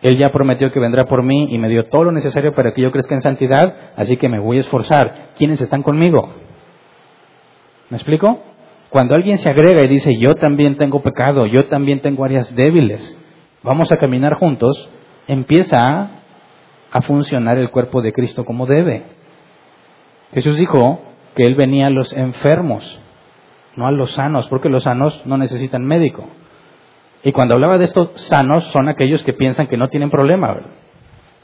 Él ya prometió que vendrá por mí y me dio todo lo necesario para que yo crezca en santidad, así que me voy a esforzar. ¿Quiénes están conmigo? ¿Me explico? Cuando alguien se agrega y dice, yo también tengo pecado, yo también tengo áreas débiles, vamos a caminar juntos, empieza a, funcionar el cuerpo de Cristo como debe. Jesús dijo que Él venía a los enfermos, no a los sanos, porque los sanos no necesitan médico. Y cuando hablaba de estos sanos, son aquellos que piensan que no tienen problema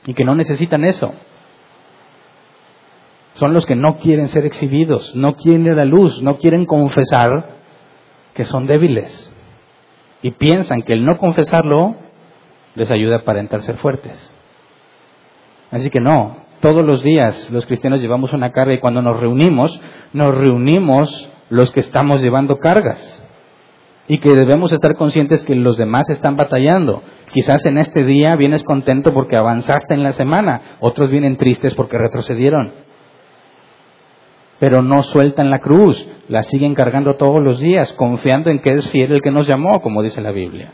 y que no necesitan eso son los que no quieren ser exhibidos, no quieren ir a la luz, no quieren confesar que son débiles. Y piensan que el no confesarlo les ayuda para aparentar ser fuertes. Así que no, todos los días los cristianos llevamos una carga y cuando nos reunimos, nos reunimos los que estamos llevando cargas. Y que debemos estar conscientes que los demás están batallando. Quizás en este día vienes contento porque avanzaste en la semana, otros vienen tristes porque retrocedieron pero no sueltan la cruz, la siguen cargando todos los días, confiando en que es fiel el que nos llamó, como dice la Biblia.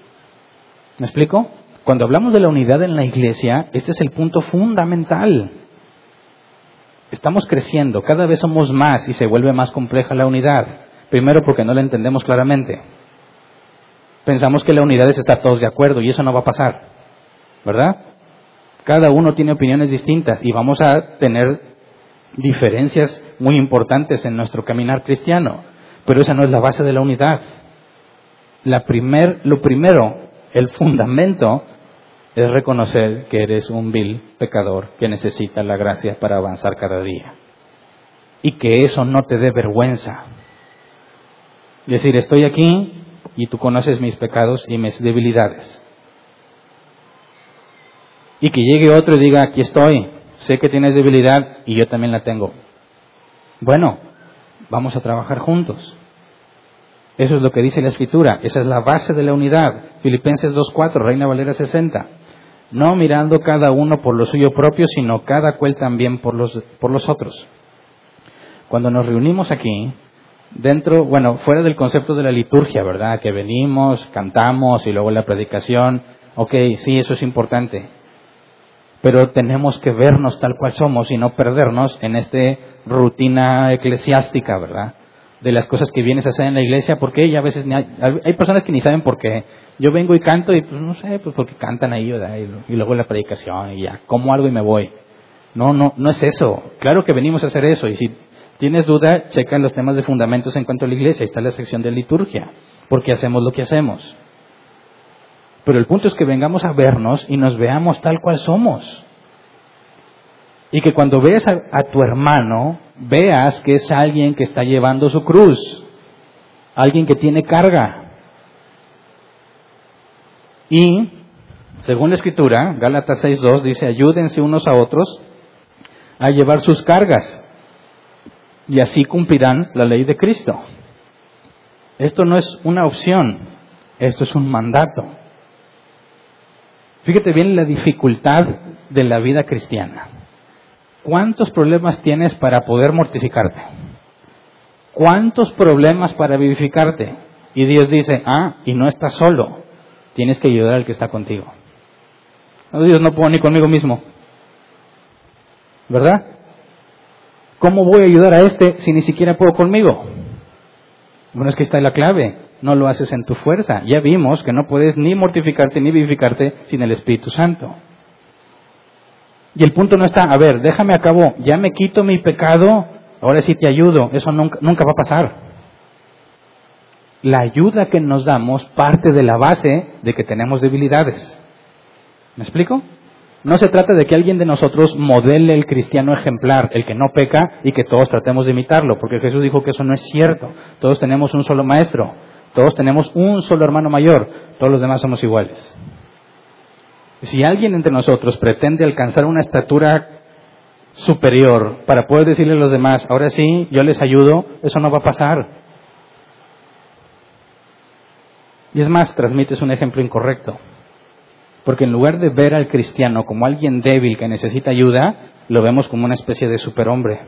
¿Me explico? Cuando hablamos de la unidad en la iglesia, este es el punto fundamental. Estamos creciendo, cada vez somos más y se vuelve más compleja la unidad. Primero porque no la entendemos claramente. Pensamos que la unidad es estar todos de acuerdo y eso no va a pasar. ¿Verdad? Cada uno tiene opiniones distintas y vamos a tener diferencias muy importantes en nuestro caminar cristiano, pero esa no es la base de la unidad. La primer, lo primero, el fundamento, es reconocer que eres un vil pecador que necesita la gracia para avanzar cada día. Y que eso no te dé vergüenza. Es decir, estoy aquí y tú conoces mis pecados y mis debilidades. Y que llegue otro y diga, aquí estoy, sé que tienes debilidad y yo también la tengo. Bueno, vamos a trabajar juntos. Eso es lo que dice la Escritura, esa es la base de la unidad. Filipenses 2.4, Reina Valera 60. No mirando cada uno por lo suyo propio, sino cada cual también por los, por los otros. Cuando nos reunimos aquí, dentro, bueno, fuera del concepto de la liturgia, ¿verdad? Que venimos, cantamos y luego la predicación, ok, sí, eso es importante pero tenemos que vernos tal cual somos y no perdernos en esta rutina eclesiástica, ¿verdad? De las cosas que vienes a hacer en la iglesia, porque ella a veces hay, personas que ni saben por qué. Yo vengo y canto y pues no sé, pues porque cantan ahí, ¿verdad? Y, luego la predicación y ya, como algo y me voy. No, no, no es eso. Claro que venimos a hacer eso y si tienes duda, checa en los temas de fundamentos en cuanto a la iglesia, ahí está la sección de liturgia, porque hacemos lo que hacemos. Pero el punto es que vengamos a vernos y nos veamos tal cual somos. Y que cuando veas a, tu hermano, veas que es alguien que está llevando su cruz, alguien que tiene carga. Y, según la escritura, Gálatas 6.2 dice, ayúdense unos a otros a llevar sus cargas y así cumplirán la ley de Cristo. Esto no es una opción, esto es un mandato. Fíjate bien la dificultad de la vida cristiana. ¿Cuántos problemas tienes para poder mortificarte? ¿Cuántos problemas para vivificarte? Y Dios dice, ah, y no estás solo, tienes que ayudar al que está contigo. Dios no puedo ni conmigo mismo. ¿Verdad? ¿Cómo voy a ayudar a este si ni siquiera puedo conmigo? Bueno, es que está la clave no lo haces en tu fuerza. Ya vimos que no puedes ni mortificarte ni vivificarte sin el Espíritu Santo. Y el punto no está, a ver, déjame a cabo, ya me quito mi pecado, ahora sí te ayudo. Eso nunca, nunca va a pasar. La ayuda que nos damos parte de la base de que tenemos debilidades. ¿Me explico? No se trata de que alguien de nosotros modele el cristiano ejemplar, el que no peca y que todos tratemos de imitarlo, porque Jesús dijo que eso no es cierto. Todos tenemos un solo maestro, todos tenemos un solo hermano mayor, todos los demás somos iguales. Si alguien entre nosotros pretende alcanzar una estatura superior para poder decirle a los demás, ahora sí, yo les ayudo, eso no va a pasar. Y es más, transmites un ejemplo incorrecto. Porque en lugar de ver al cristiano como alguien débil que necesita ayuda, lo vemos como una especie de superhombre.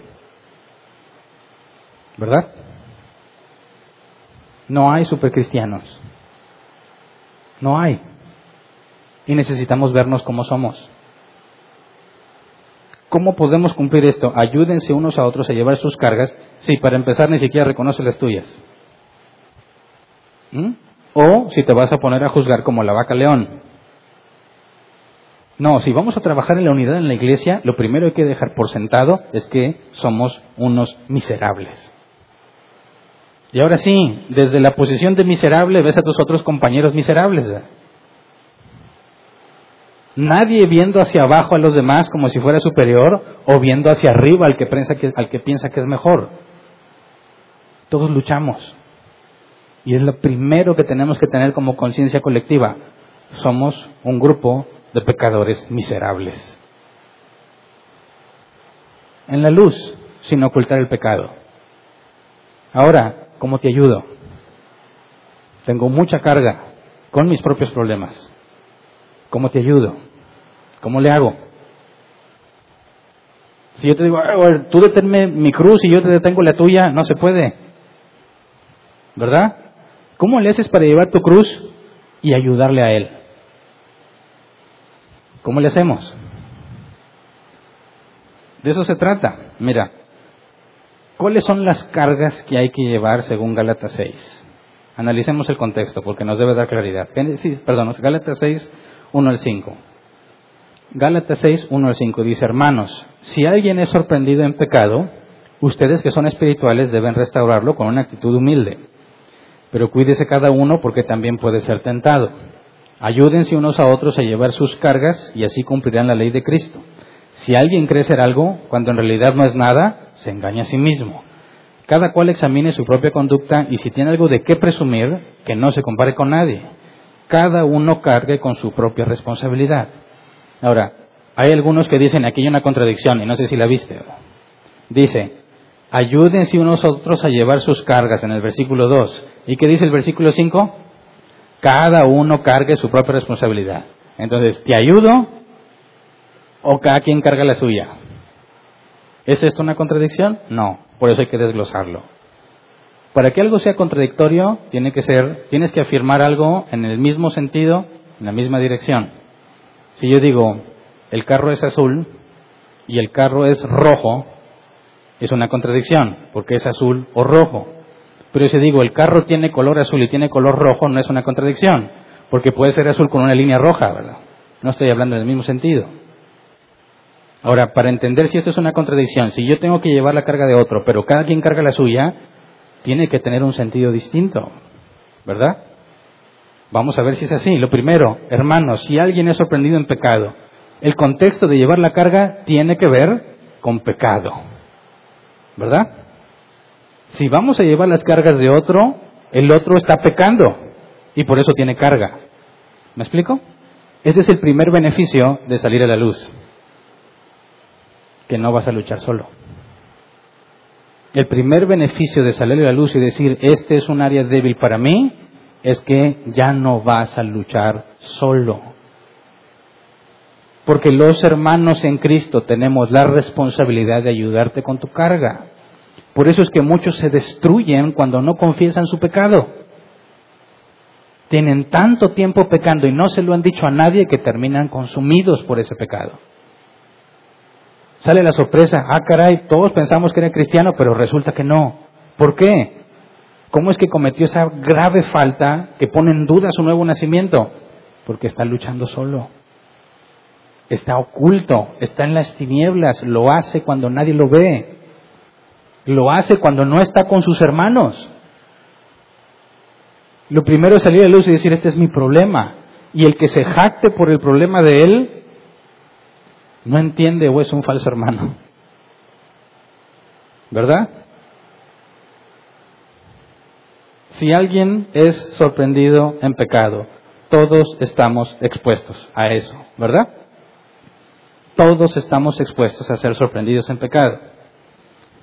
¿Verdad? No hay supercristianos. No hay. Y necesitamos vernos como somos. ¿Cómo podemos cumplir esto? Ayúdense unos a otros a llevar sus cargas. Sí, para empezar ni siquiera reconoce las tuyas. ¿Mm? O si te vas a poner a juzgar como la vaca león. No, si vamos a trabajar en la unidad en la iglesia, lo primero que hay que dejar por sentado es que somos unos miserables. Y ahora sí, desde la posición de miserable ves a tus otros compañeros miserables. Nadie viendo hacia abajo a los demás como si fuera superior o viendo hacia arriba al que piensa que, al que, piensa que es mejor. Todos luchamos. Y es lo primero que tenemos que tener como conciencia colectiva. Somos un grupo de pecadores miserables. En la luz, sin ocultar el pecado. Ahora, ¿cómo te ayudo? Tengo mucha carga con mis propios problemas. ¿Cómo te ayudo? ¿Cómo le hago? Si yo te digo, tú deténme mi cruz y yo te detengo la tuya, no se puede. ¿Verdad? ¿Cómo le haces para llevar tu cruz y ayudarle a él? ¿Cómo le hacemos? De eso se trata. Mira, ¿cuáles son las cargas que hay que llevar según Gálatas 6? Analicemos el contexto porque nos debe dar claridad. Sí, perdón, Gálatas 6, 1 al 5. Gálatas 6, 1 al 5 dice, hermanos, si alguien es sorprendido en pecado, ustedes que son espirituales deben restaurarlo con una actitud humilde. Pero cuídese cada uno porque también puede ser tentado. Ayúdense unos a otros a llevar sus cargas y así cumplirán la ley de Cristo. Si alguien cree ser algo, cuando en realidad no es nada, se engaña a sí mismo. Cada cual examine su propia conducta y si tiene algo de qué presumir, que no se compare con nadie. Cada uno cargue con su propia responsabilidad. Ahora, hay algunos que dicen aquí hay una contradicción y no sé si la viste. Dice, ayúdense unos a otros a llevar sus cargas en el versículo 2. ¿Y qué dice el versículo 5? Cada uno cargue su propia responsabilidad. Entonces, ¿te ayudo o cada quien carga la suya? ¿Es esto una contradicción? No, por eso hay que desglosarlo. Para que algo sea contradictorio, tiene que ser, tienes que afirmar algo en el mismo sentido, en la misma dirección. Si yo digo, el carro es azul y el carro es rojo, es una contradicción, porque es azul o rojo. Pero si digo, el carro tiene color azul y tiene color rojo, no es una contradicción, porque puede ser azul con una línea roja, ¿verdad? No estoy hablando en el mismo sentido. Ahora, para entender si esto es una contradicción, si yo tengo que llevar la carga de otro, pero cada quien carga la suya, tiene que tener un sentido distinto, ¿verdad? Vamos a ver si es así. Lo primero, hermanos, si alguien es sorprendido en pecado, el contexto de llevar la carga tiene que ver con pecado, ¿verdad? Si vamos a llevar las cargas de otro, el otro está pecando y por eso tiene carga. ¿Me explico? Ese es el primer beneficio de salir a la luz, que no vas a luchar solo. El primer beneficio de salir a la luz y decir, este es un área débil para mí, es que ya no vas a luchar solo. Porque los hermanos en Cristo tenemos la responsabilidad de ayudarte con tu carga. Por eso es que muchos se destruyen cuando no confiesan su pecado. Tienen tanto tiempo pecando y no se lo han dicho a nadie que terminan consumidos por ese pecado. Sale la sorpresa, ah caray, todos pensamos que era cristiano, pero resulta que no. ¿Por qué? ¿Cómo es que cometió esa grave falta que pone en duda su nuevo nacimiento? Porque está luchando solo. Está oculto, está en las tinieblas, lo hace cuando nadie lo ve. Lo hace cuando no está con sus hermanos. Lo primero es salir a luz y decir, este es mi problema. Y el que se jacte por el problema de él, no entiende o es un falso hermano. ¿Verdad? Si alguien es sorprendido en pecado, todos estamos expuestos a eso, ¿verdad? Todos estamos expuestos a ser sorprendidos en pecado.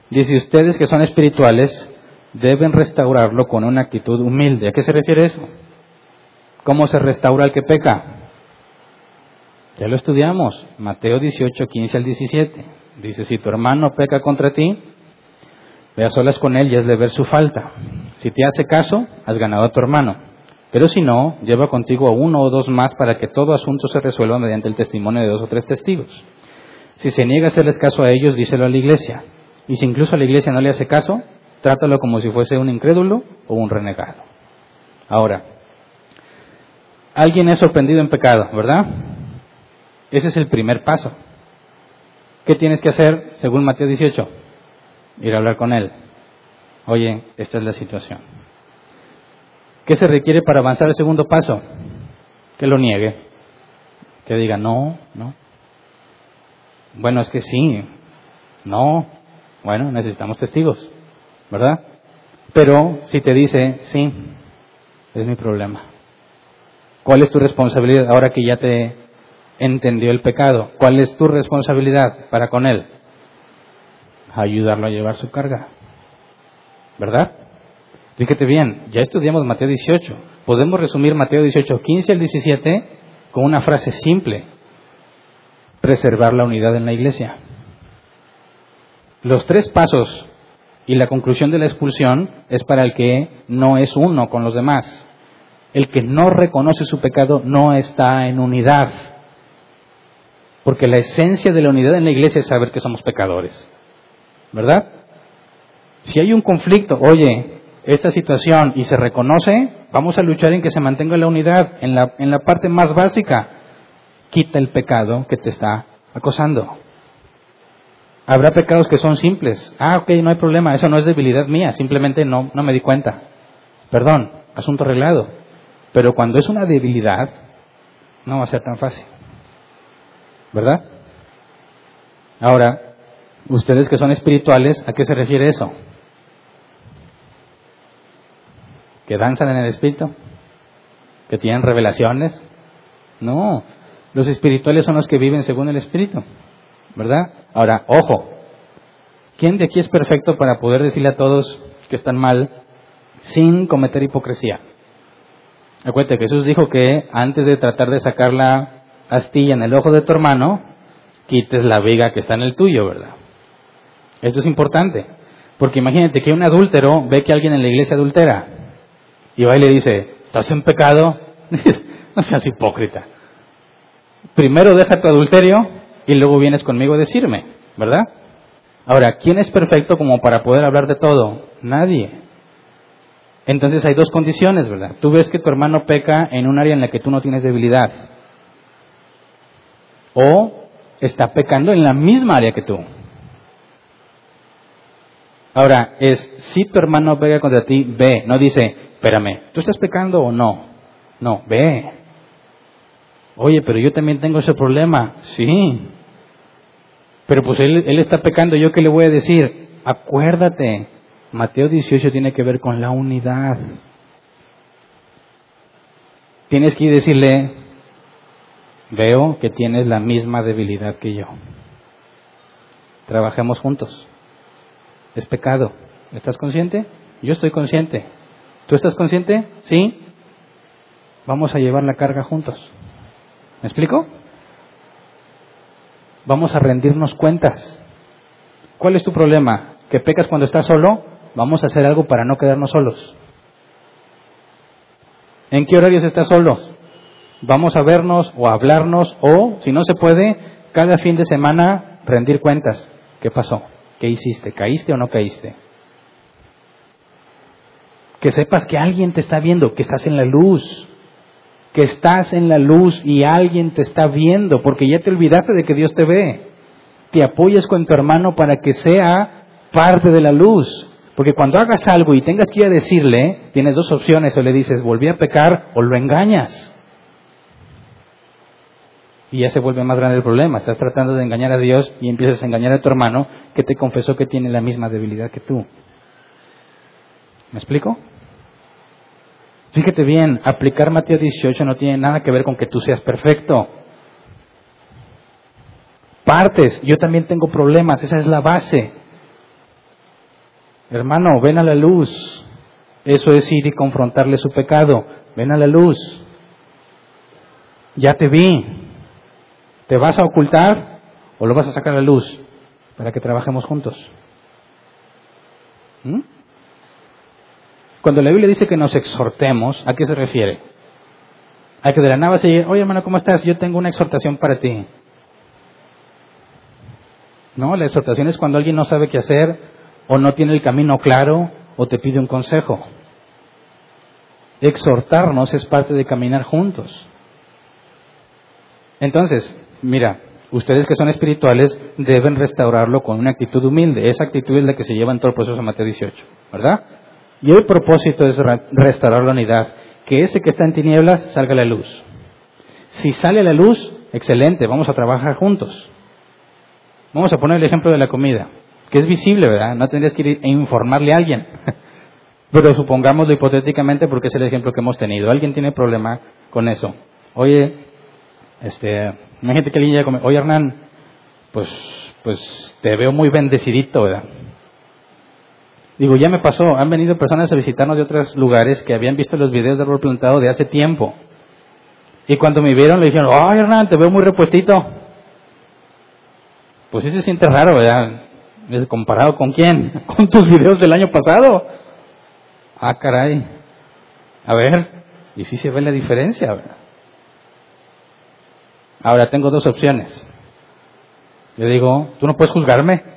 Dice ustedes que son espirituales, deben restaurarlo con una actitud humilde. ¿A qué se refiere eso? ¿Cómo se restaura el que peca? Ya lo estudiamos, Mateo 18, 15 al 17. Dice, si tu hermano peca contra ti, ve a solas con él y has de ver su falta. Si te hace caso, has ganado a tu hermano. Pero si no, lleva contigo a uno o dos más para que todo asunto se resuelva mediante el testimonio de dos o tres testigos. Si se niega a hacerles caso a ellos, díselo a la iglesia. Y si incluso la iglesia no le hace caso, trátalo como si fuese un incrédulo o un renegado. Ahora, alguien es sorprendido en pecado, ¿verdad? Ese es el primer paso. ¿Qué tienes que hacer según Mateo 18? Ir a hablar con él. Oye, esta es la situación. ¿Qué se requiere para avanzar el segundo paso? Que lo niegue. Que diga, no, no. Bueno, es que sí. No. Bueno, necesitamos testigos. ¿Verdad? Pero si te dice, sí, es mi problema. ¿Cuál es tu responsabilidad ahora que ya te entendió el pecado? ¿Cuál es tu responsabilidad para con él? Ayudarlo a llevar su carga. ¿Verdad? Fíjate bien, ya estudiamos Mateo 18. Podemos resumir Mateo 18, 15 al 17 con una frase simple. Preservar la unidad en la iglesia. Los tres pasos y la conclusión de la expulsión es para el que no es uno con los demás. El que no reconoce su pecado no está en unidad. Porque la esencia de la unidad en la iglesia es saber que somos pecadores. ¿Verdad? Si hay un conflicto, oye, esta situación y se reconoce, vamos a luchar en que se mantenga la unidad en la, en la parte más básica. Quita el pecado que te está acosando. Habrá pecados que son simples. Ah, ok, no hay problema, eso no es debilidad mía, simplemente no, no me di cuenta. Perdón, asunto arreglado. Pero cuando es una debilidad, no va a ser tan fácil. ¿Verdad? Ahora, ustedes que son espirituales, ¿a qué se refiere eso? ¿Que danzan en el espíritu? ¿Que tienen revelaciones? No, los espirituales son los que viven según el espíritu. ¿Verdad? Ahora, ojo, ¿quién de aquí es perfecto para poder decirle a todos que están mal sin cometer hipocresía? Acuérdate, Jesús dijo que antes de tratar de sacar la astilla en el ojo de tu hermano, quites la viga que está en el tuyo, ¿verdad? Esto es importante, porque imagínate que un adúltero ve que alguien en la iglesia adultera y va y le dice, ¿estás en pecado? <laughs> no seas hipócrita. Primero deja tu adulterio y luego vienes conmigo a decirme, ¿verdad? Ahora, ¿quién es perfecto como para poder hablar de todo? Nadie. Entonces hay dos condiciones, ¿verdad? Tú ves que tu hermano peca en un área en la que tú no tienes debilidad. O está pecando en la misma área que tú. Ahora, es si tu hermano pega contra ti, ve. No dice, espérame, ¿tú estás pecando o no? No, ve. Oye, pero yo también tengo ese problema. Sí. Pero pues él, está pecando, ¿yo qué le voy a decir? Acuérdate, Mateo 18 tiene que ver con la unidad. Tienes que decirle, veo que tienes la misma debilidad que yo. Trabajemos juntos. Es pecado. ¿Estás consciente? Yo estoy consciente. ¿Tú estás consciente? Sí. Vamos a llevar la carga juntos. ¿Me explico? Vamos a rendirnos cuentas. ¿Cuál es tu problema? ¿Que pecas cuando estás solo? Vamos a hacer algo para no quedarnos solos. ¿En qué horarios estás solos? Vamos a vernos o a hablarnos o, si no se puede, cada fin de semana rendir cuentas. ¿Qué pasó? ¿Qué hiciste? ¿Caíste o no caíste? Que sepas que alguien te está viendo, que estás en la luz que estás en la luz y alguien te está viendo, porque ya te olvidaste de que Dios te ve. Te apoyes con tu hermano para que sea parte de la luz. Porque cuando hagas algo y tengas que ir a decirle, tienes dos opciones, o le dices, volví a pecar, o lo engañas. Y ya se vuelve más grande el problema. Estás tratando de engañar a Dios y empiezas a engañar a tu hermano que te confesó que tiene la misma debilidad que tú. ¿Me explico? Fíjate bien, aplicar Mateo 18 no tiene nada que ver con que tú seas perfecto. Partes, yo también tengo problemas, esa es la base. Hermano, ven a la luz. Eso es ir y confrontarle su pecado. Ven a la luz. Ya te vi. ¿Te vas a ocultar o lo vas a sacar a la luz para que trabajemos juntos? ¿Mm? Cuando la Biblia dice que nos exhortemos, ¿a qué se refiere? A que de la nada se diga, oye hermano, ¿cómo estás? Yo tengo una exhortación para ti. No, la exhortación es cuando alguien no sabe qué hacer o no tiene el camino claro o te pide un consejo. Exhortarnos es parte de caminar juntos. Entonces, mira, ustedes que son espirituales deben restaurarlo con una actitud humilde. Esa actitud es la que se lleva en todo el proceso de Mateo 18, ¿verdad? Y el propósito es restaurar la unidad, que ese que está en tinieblas salga a la luz. Si sale a la luz, excelente, vamos a trabajar juntos. Vamos a poner el ejemplo de la comida, que es visible, ¿verdad? No tendrías que ir a informarle a alguien. <laughs> Pero supongámoslo hipotéticamente porque es el ejemplo que hemos tenido. Alguien tiene problema con eso. Oye, este, imagínate que alguien llega come, oye Hernán, pues, pues te veo muy bendecidito, ¿verdad? Digo, ya me pasó, han venido personas a visitarnos de otros lugares que habían visto los videos de árbol plantado de hace tiempo. Y cuando me vieron le dijeron, ay Hernán, te veo muy repuestito. Pues sí se siente raro, ¿verdad? ¿Comparado con quién? <laughs> Con tus videos del año pasado. Ah, caray. A ver, y sí se ve la diferencia, ¿verdad? Ahora tengo dos opciones. Le digo, tú no puedes juzgarme.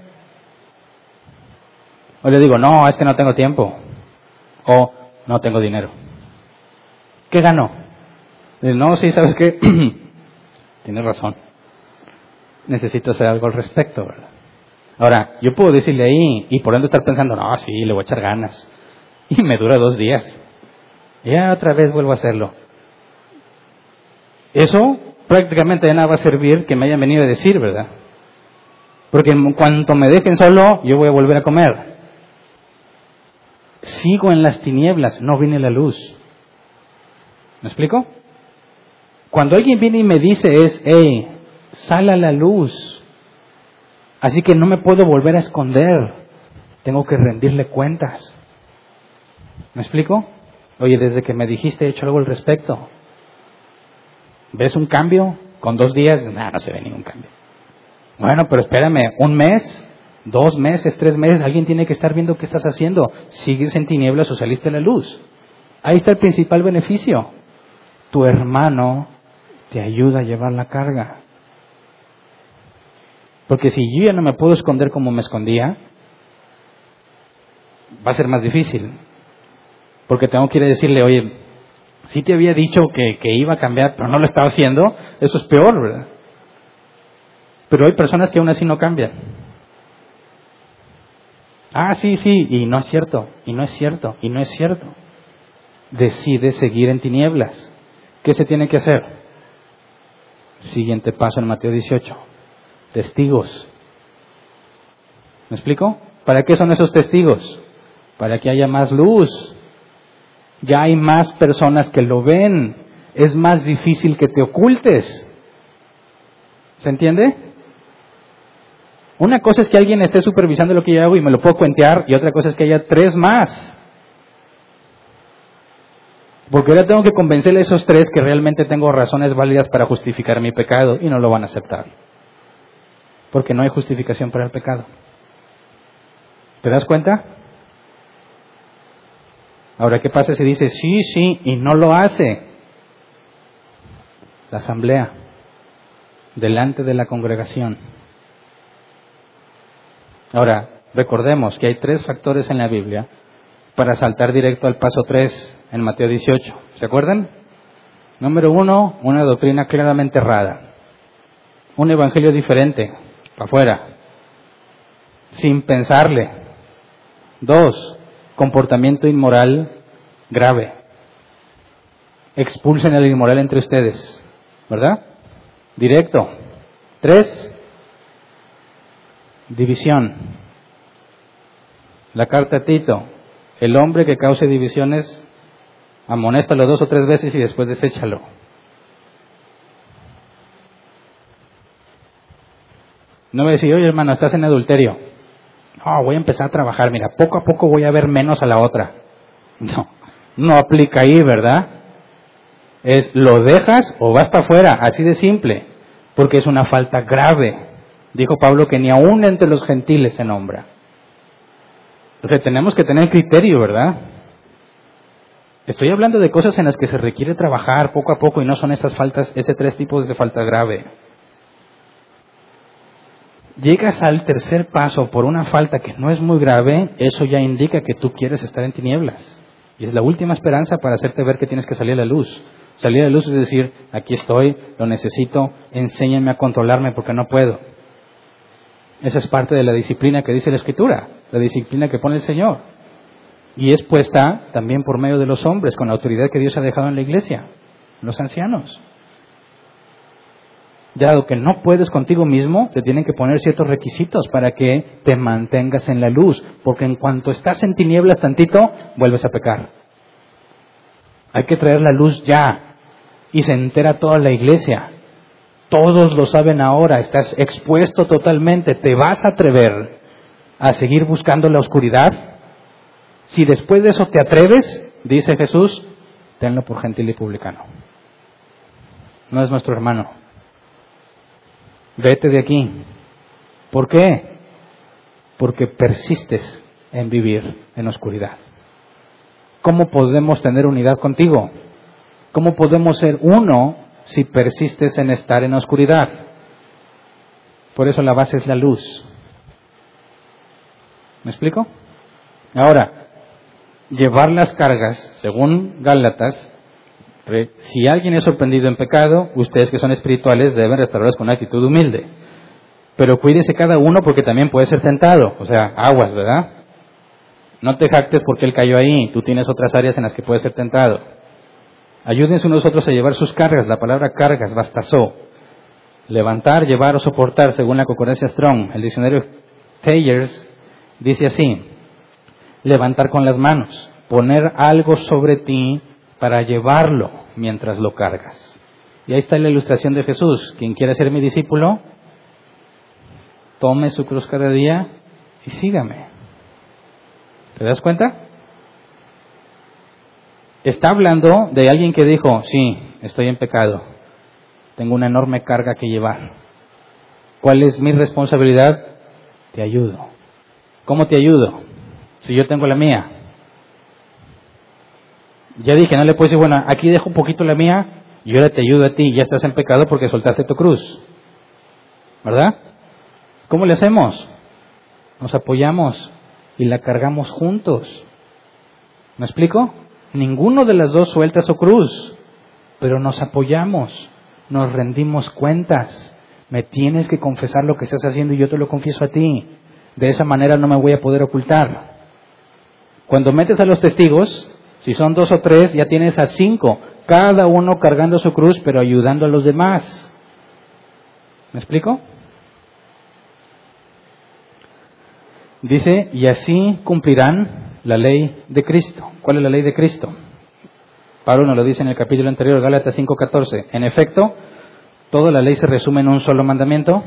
O le digo, no, es que no tengo tiempo. O no tengo dinero. ¿Qué gano? no, sí, ¿sabes qué? <clears throat> Tienes razón. Necesito hacer algo al respecto, ¿verdad? Ahora, yo puedo decirle ahí y por ende estar pensando, no, sí, le voy a echar ganas. <laughs> Y me dura dos días. Ya otra vez vuelvo a hacerlo. Eso prácticamente de nada va a servir que me hayan venido a decir, ¿verdad? Porque en cuanto me dejen solo, yo voy a volver a comer. Sigo en las tinieblas, no viene la luz. ¿Me explico? Cuando alguien viene y me dice es, hey, sal a la luz. Así que no me puedo volver a esconder. Tengo que rendirle cuentas. ¿Me explico? Oye, desde que me dijiste he hecho algo al respecto. ¿Ves un cambio? Con dos días, nada, no se ve ningún cambio. Bueno, pero espérame, un mes, dos meses, tres meses, alguien tiene que estar viendo qué estás haciendo. ¿Sigues en tinieblas o saliste a la luz? Ahí está el principal beneficio. Tu hermano te ayuda a llevar la carga. Porque si yo ya no me puedo esconder como me escondía, va a ser más difícil. Porque tengo que ir a decirle, oye, si te había dicho que, que iba a cambiar, pero no lo estaba haciendo, eso es peor, ¿verdad? Pero hay personas que aún así no cambian. Ah, sí, sí, y no es cierto, y no es cierto, y no es cierto. Decide seguir en tinieblas. ¿Qué se tiene que hacer? Siguiente paso en Mateo 18. Testigos. ¿Me explico? ¿Para qué son esos testigos? Para que haya más luz. Ya hay más personas que lo ven. Es más difícil que te ocultes. ¿Se entiende? Una cosa es que alguien esté supervisando lo que yo hago y me lo puedo cuentear, y otra cosa es que haya tres más. Porque ahora tengo que convencerle a esos tres que realmente tengo razones válidas para justificar mi pecado y no lo van a aceptar. Porque no hay justificación para el pecado. ¿Te das cuenta? Ahora, ¿qué pasa si dice sí, sí y no lo hace? La asamblea, delante de la congregación. Ahora, recordemos que hay tres factores en la Biblia para saltar directo al paso 3 en Mateo 18. ¿Se acuerdan? Número uno, una doctrina claramente errada. Un evangelio diferente, afuera, sin pensarle. Dos, comportamiento inmoral grave. Expulsen el inmoral entre ustedes, ¿verdad? Directo. Tres, división. La carta a Tito. El hombre que cause divisiones, amonéstalo dos o tres veces y después deséchalo. No me decís, oye hermano, estás en adulterio. No, voy a empezar a trabajar, mira, poco a poco voy a ver menos a la otra. No, no aplica ahí, ¿verdad? Es, lo dejas o vas para afuera, así de simple, porque es una falta grave. Dijo Pablo que ni aún entre los gentiles se nombra. Entonces tenemos que tener criterio, ¿verdad? Estoy hablando de cosas en las que se requiere trabajar poco a poco y no son esas faltas, ese tres tipos de falta grave llegas al tercer paso por una falta que no es muy grave, eso ya indica que tú quieres estar en tinieblas. Y es la última esperanza para hacerte ver que tienes que salir a la luz. Salir a la luz es decir, aquí estoy, lo necesito, enséñame a controlarme porque no puedo. Esa es parte de la disciplina que dice la Escritura, la disciplina que pone el Señor. Y es puesta también por medio de los hombres, con la autoridad que Dios ha dejado en la iglesia, los ancianos dado que no puedes contigo mismo, te tienen que poner ciertos requisitos para que te mantengas en la luz, porque en cuanto estás en tinieblas tantito, vuelves a pecar. Hay que traer la luz ya y se entera toda la iglesia. Todos lo saben ahora, estás expuesto totalmente, ¿te vas a atrever a seguir buscando la oscuridad? Si después de eso te atreves, dice Jesús, tenlo por gentil y publicano. No es nuestro hermano vete de aquí. ¿Por qué? Porque persistes en vivir en oscuridad. ¿Cómo podemos tener unidad contigo? ¿Cómo podemos ser uno si persistes en estar en oscuridad? Por eso la base es la luz. ¿Me explico? Ahora, llevar las cargas, según Gálatas, si alguien es sorprendido en pecado, ustedes que son espirituales deben restaurarlos con una actitud humilde. Pero cuídese cada uno porque también puede ser tentado. O sea, aguas, ¿verdad? No te jactes porque él cayó ahí. Tú tienes otras áreas en las que puede ser tentado. Ayúdense unos a otros a llevar sus cargas. La palabra cargas, bastazó. Levantar, llevar o soportar, según la concordancia Strong. El diccionario Tayers dice así. Levantar con las manos. Poner algo sobre ti para llevarlo mientras lo cargas. Y ahí está la ilustración de Jesús. Quien quiera ser mi discípulo, tome su cruz cada día y sígame. ¿Te das cuenta? Está hablando de alguien que dijo, sí, estoy en pecado, tengo una enorme carga que llevar. ¿Cuál es mi responsabilidad? Te ayudo. ¿Cómo te ayudo? Si yo tengo la mía. Ya dije, no le puedes decir, bueno, aquí dejo un poquito la mía y ahora te ayudo a ti, ya estás en pecado porque soltaste tu cruz. ¿Verdad? ¿Cómo le hacemos? Nos apoyamos y la cargamos juntos. ¿Me explico? Ninguno de las dos suelta su cruz, pero nos apoyamos, nos rendimos cuentas. Me tienes que confesar lo que estás haciendo y yo te lo confieso a ti. De esa manera no me voy a poder ocultar. Cuando metes a los testigos, si son dos o tres, ya tienes a cinco, cada uno cargando su cruz, pero ayudando a los demás. ¿Me explico? Dice, y así cumplirán la ley de Cristo. ¿Cuál es la ley de Cristo? Pablo nos lo dice en el capítulo anterior, Gálatas 5:14. En efecto, toda la ley se resume en un solo mandamiento,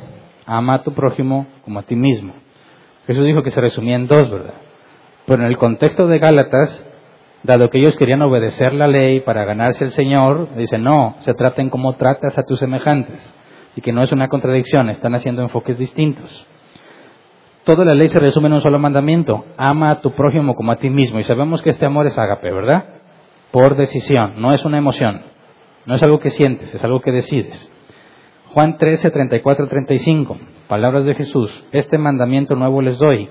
ama a tu prójimo como a ti mismo. Jesús dijo que se resumía en dos, ¿verdad? Pero en el contexto de Gálatas, dado que ellos querían obedecer la ley para ganarse el Señor, dice, no, se trata en cómo tratas a tus semejantes. Y que no es una contradicción, están haciendo enfoques distintos. Toda la ley se resume en un solo mandamiento, ama a tu prójimo como a ti mismo. Y sabemos que este amor es ágape, ¿verdad? Por decisión, no es una emoción, no es algo que sientes, es algo que decides. Juan 13, 34, 35, palabras de Jesús, este mandamiento nuevo les doy,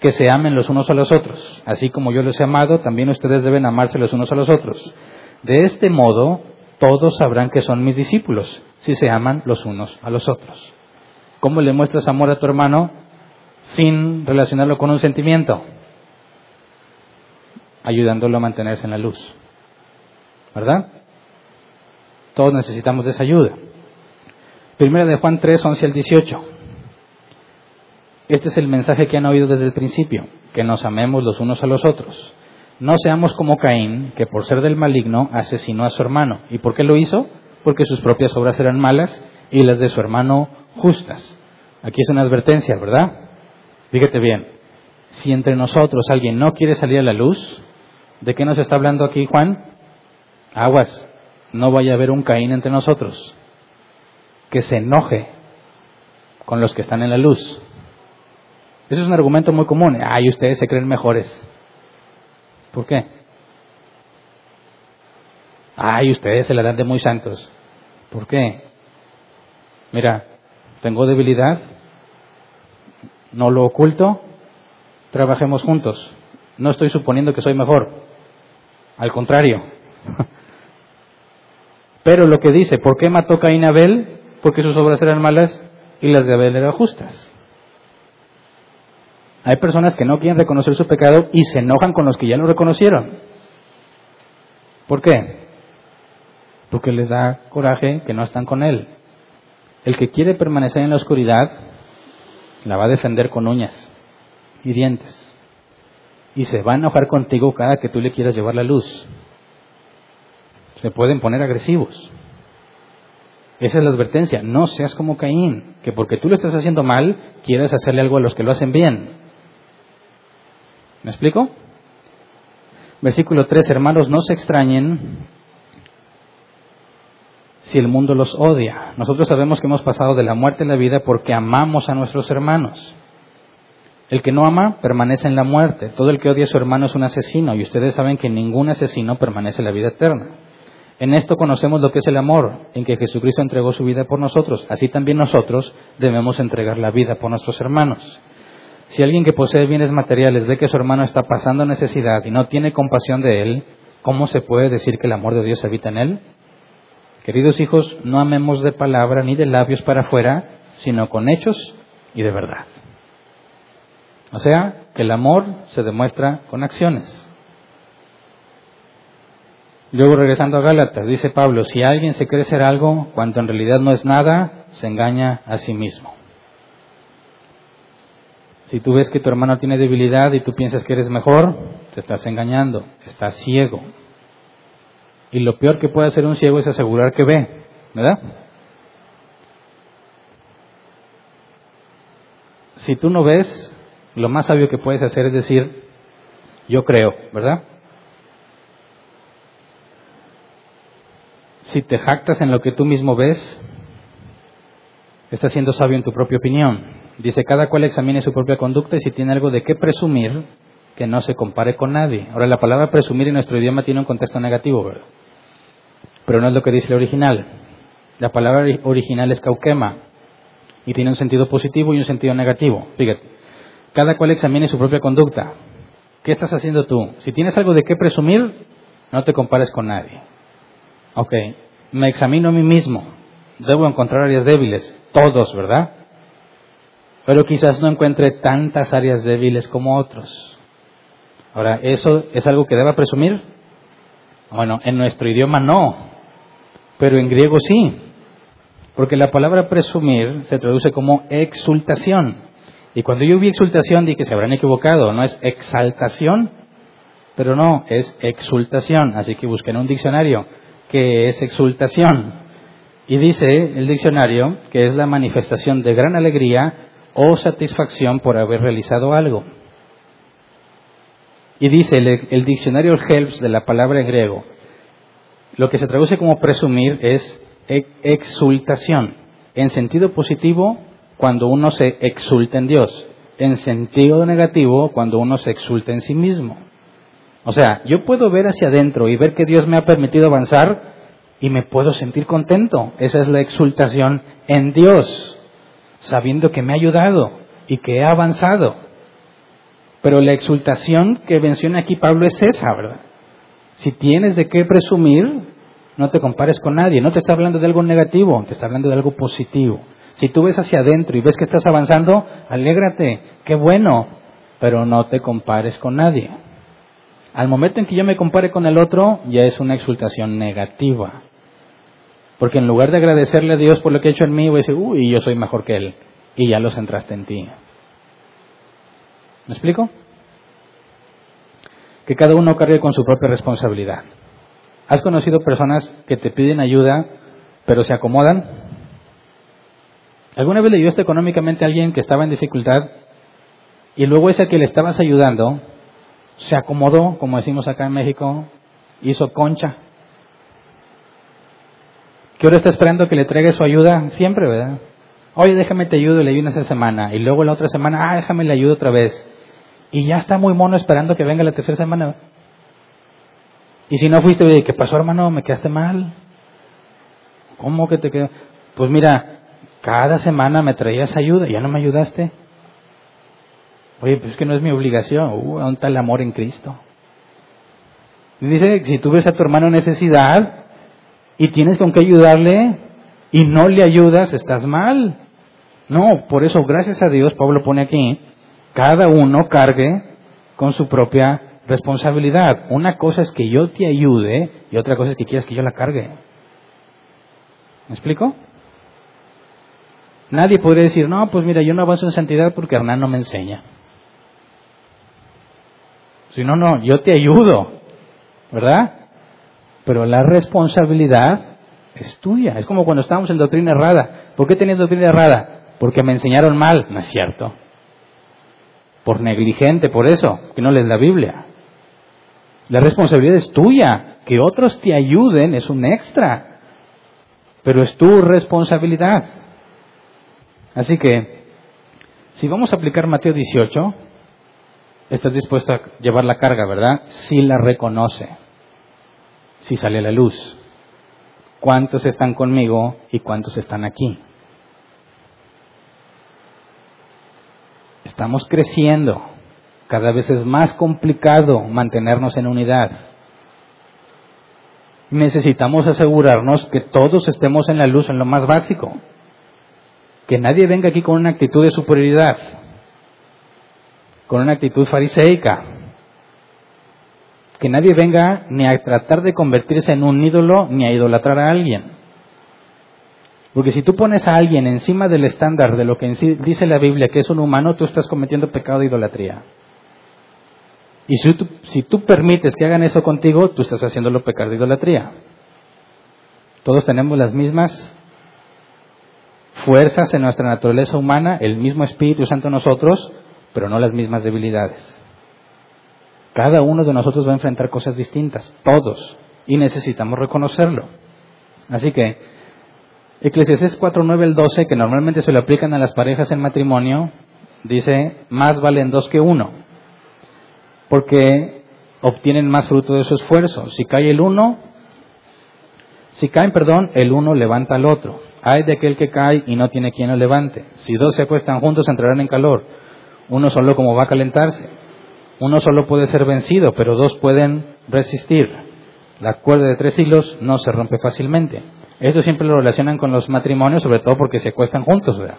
que se amen los unos a los otros. Así como yo los he amado, también ustedes deben amarse los unos a los otros. De este modo, todos sabrán que son mis discípulos, si se aman los unos a los otros. ¿Cómo le muestras amor a tu hermano sin relacionarlo con un sentimiento? Ayudándolo a mantenerse en la luz. ¿Verdad? Todos necesitamos esa ayuda. Primera de Juan 3, 11 al 18. Este es el mensaje que han oído desde el principio, que nos amemos los unos a los otros. No seamos como Caín, que por ser del maligno asesinó a su hermano. ¿Y por qué lo hizo? Porque sus propias obras eran malas y las de su hermano justas. Aquí es una advertencia, ¿verdad? Fíjate bien, si entre nosotros alguien no quiere salir a la luz, ¿de qué nos está hablando aquí Juan? Aguas, no vaya a haber un Caín entre nosotros que se enoje con los que están en la luz. Ese es un argumento muy común. Ay, ustedes se creen mejores. ¿Por qué? Ay, ustedes se la dan de muy santos. ¿Por qué? Mira, tengo debilidad, no lo oculto, trabajemos juntos. No estoy suponiendo que soy mejor. Al contrario. <laughs> Pero lo que dice, ¿por qué mató Caín a Abel? Porque sus obras eran malas y las de Abel eran justas. Hay personas que no quieren reconocer su pecado y se enojan con los que ya lo reconocieron. ¿Por qué? Porque les da coraje que no están con Él. El que quiere permanecer en la oscuridad la va a defender con uñas y dientes. Y se va a enojar contigo cada que tú le quieras llevar la luz. Se pueden poner agresivos. Esa es la advertencia. No seas como Caín, que porque tú lo estás haciendo mal, quieres hacerle algo a los que lo hacen bien. ¿Me explico? Versículo 3, hermanos, no se extrañen si el mundo los odia. Nosotros sabemos que hemos pasado de la muerte a la vida porque amamos a nuestros hermanos. El que no ama permanece en la muerte. Todo el que odia a su hermano es un asesino y ustedes saben que ningún asesino permanece en la vida eterna. En esto conocemos lo que es el amor, en que Jesucristo entregó su vida por nosotros. Así también nosotros debemos entregar la vida por nuestros hermanos. Si alguien que posee bienes materiales ve que su hermano está pasando necesidad y no tiene compasión de él, ¿cómo se puede decir que el amor de Dios habita en él? Queridos hijos, no amemos de palabra ni de labios para afuera, sino con hechos y de verdad. O sea, que el amor se demuestra con acciones. Luego regresando a Gálatas, dice Pablo, si alguien se cree ser algo cuando en realidad no es nada, se engaña a sí mismo. Si tú ves que tu hermano tiene debilidad y tú piensas que eres mejor, te estás engañando, estás ciego. Y lo peor que puede hacer un ciego es asegurar que ve, ¿verdad? Si tú no ves, lo más sabio que puedes hacer es decir, yo creo, ¿verdad? Si te jactas en lo que tú mismo ves, estás siendo sabio en tu propia opinión. Dice, cada cual examine su propia conducta y si tiene algo de qué presumir, que no se compare con nadie. Ahora, la palabra presumir en nuestro idioma tiene un contexto negativo, ¿verdad? Pero no es lo que dice el original. La palabra original es cauquema y tiene un sentido positivo y un sentido negativo. Fíjate, cada cual examine su propia conducta. ¿Qué estás haciendo tú? Si tienes algo de qué presumir, no te compares con nadie. Ok, me examino a mí mismo. Debo encontrar áreas débiles. Todos, ¿verdad? pero quizás no encuentre tantas áreas débiles como otros. Ahora, ¿eso es algo que deba presumir? Bueno, en nuestro idioma no, pero en griego sí, porque la palabra presumir se traduce como exultación. Y cuando yo vi exultación dije que se habrán equivocado, no es exaltación, pero no, es exultación. Así que busqué en un diccionario que es exultación. Y dice el diccionario que es la manifestación de gran alegría o satisfacción por haber realizado algo. Y dice el, diccionario Helps de la palabra en griego, lo que se traduce como presumir es exultación. En sentido positivo, cuando uno se exulta en Dios. En sentido negativo, cuando uno se exulta en sí mismo. O sea, yo puedo ver hacia adentro y ver que Dios me ha permitido avanzar y me puedo sentir contento. Esa es la exultación en Dios sabiendo que me ha ayudado y que he avanzado. Pero la exultación que menciona aquí Pablo es esa, ¿verdad? Si tienes de qué presumir, no te compares con nadie. No te está hablando de algo negativo, te está hablando de algo positivo. Si tú ves hacia adentro y ves que estás avanzando, alégrate, qué bueno, pero no te compares con nadie. Al momento en que yo me compare con el otro, ya es una exultación negativa. Porque en lugar de agradecerle a Dios por lo que ha hecho en mí, voy a decir, uy, yo soy mejor que Él. Y ya lo centraste en ti. ¿Me explico? Que cada uno cargue con su propia responsabilidad. ¿Has conocido personas que te piden ayuda, pero se acomodan? ¿Alguna vez le ayudaste económicamente a alguien que estaba en dificultad y luego ese que le estabas ayudando se acomodó, como decimos acá en México, hizo concha? ¿Qué hora está esperando que le traiga su ayuda? Siempre, ¿verdad? Oye, déjame te ayudo y le ayudo esa semana. Y luego la otra semana, ah, déjame le ayudo otra vez. Y ya está muy mono esperando que venga la tercera semana. Y si no fuiste, ¿qué pasó, hermano? ¿Me quedaste mal? ¿Cómo que te quedó? Pues mira, cada semana me traías ayuda, ya no me ayudaste. Oye, pues es que no es mi obligación. Uh, ¿dónde está el amor en Cristo? Dice, si tú ves a tu hermano en necesidad y tienes con qué ayudarle y no le ayudas, estás mal. No, por eso, gracias a Dios, Pablo pone aquí, cada uno cargue con su propia responsabilidad. Una cosa es que yo te ayude y otra cosa es que quieras que yo la cargue. ¿Me explico? Nadie puede decir, no, pues mira, yo no avanzo en santidad porque Hernán no me enseña. Si no, no, yo te ayudo, ¿verdad? Pero la responsabilidad es tuya. Es como cuando estábamos en doctrina errada. ¿Por qué tenías doctrina errada? Porque me enseñaron mal. No es cierto. Por negligente, por eso, que no lees la Biblia. La responsabilidad es tuya. Que otros te ayuden es un extra. Pero es tu responsabilidad. Así que, si vamos a aplicar Mateo 18, estás dispuesto a llevar la carga, ¿verdad? Si la reconoce, si sale a la luz. ¿Cuántos están conmigo y cuántos están aquí? Estamos creciendo. Cada vez es más complicado mantenernos en unidad. Necesitamos asegurarnos que todos estemos en la luz en lo más básico. Que nadie venga aquí con una actitud de superioridad, con una actitud fariseica. Que nadie venga ni a tratar de convertirse en un ídolo ni a idolatrar a alguien. Porque si tú pones a alguien encima del estándar de lo que dice la Biblia, que es un humano, tú estás cometiendo pecado de idolatría. Y si tú, si tú permites que hagan eso contigo, tú estás haciéndolo pecar de idolatría. Todos tenemos las mismas fuerzas en nuestra naturaleza humana, el mismo Espíritu Santo en nosotros, pero no las mismas debilidades. Cada uno de nosotros va a enfrentar cosas distintas, todos, y necesitamos reconocerlo. Así que, Eclesiastes 4, 9 el 12, que normalmente se le aplican a las parejas en matrimonio, dice, más valen dos que uno, porque obtienen más fruto de su esfuerzo. Si cae el uno, si caen, perdón, el uno levanta al otro. Hay de aquel que cae y no tiene quien lo levante. Si dos se acuestan juntos entrarán en calor. Uno solo como va a calentarse. Uno solo puede ser vencido, pero dos pueden resistir. La cuerda de tres hilos no se rompe fácilmente. Esto siempre lo relacionan con los matrimonios, sobre todo porque se acuestan juntos, ¿verdad?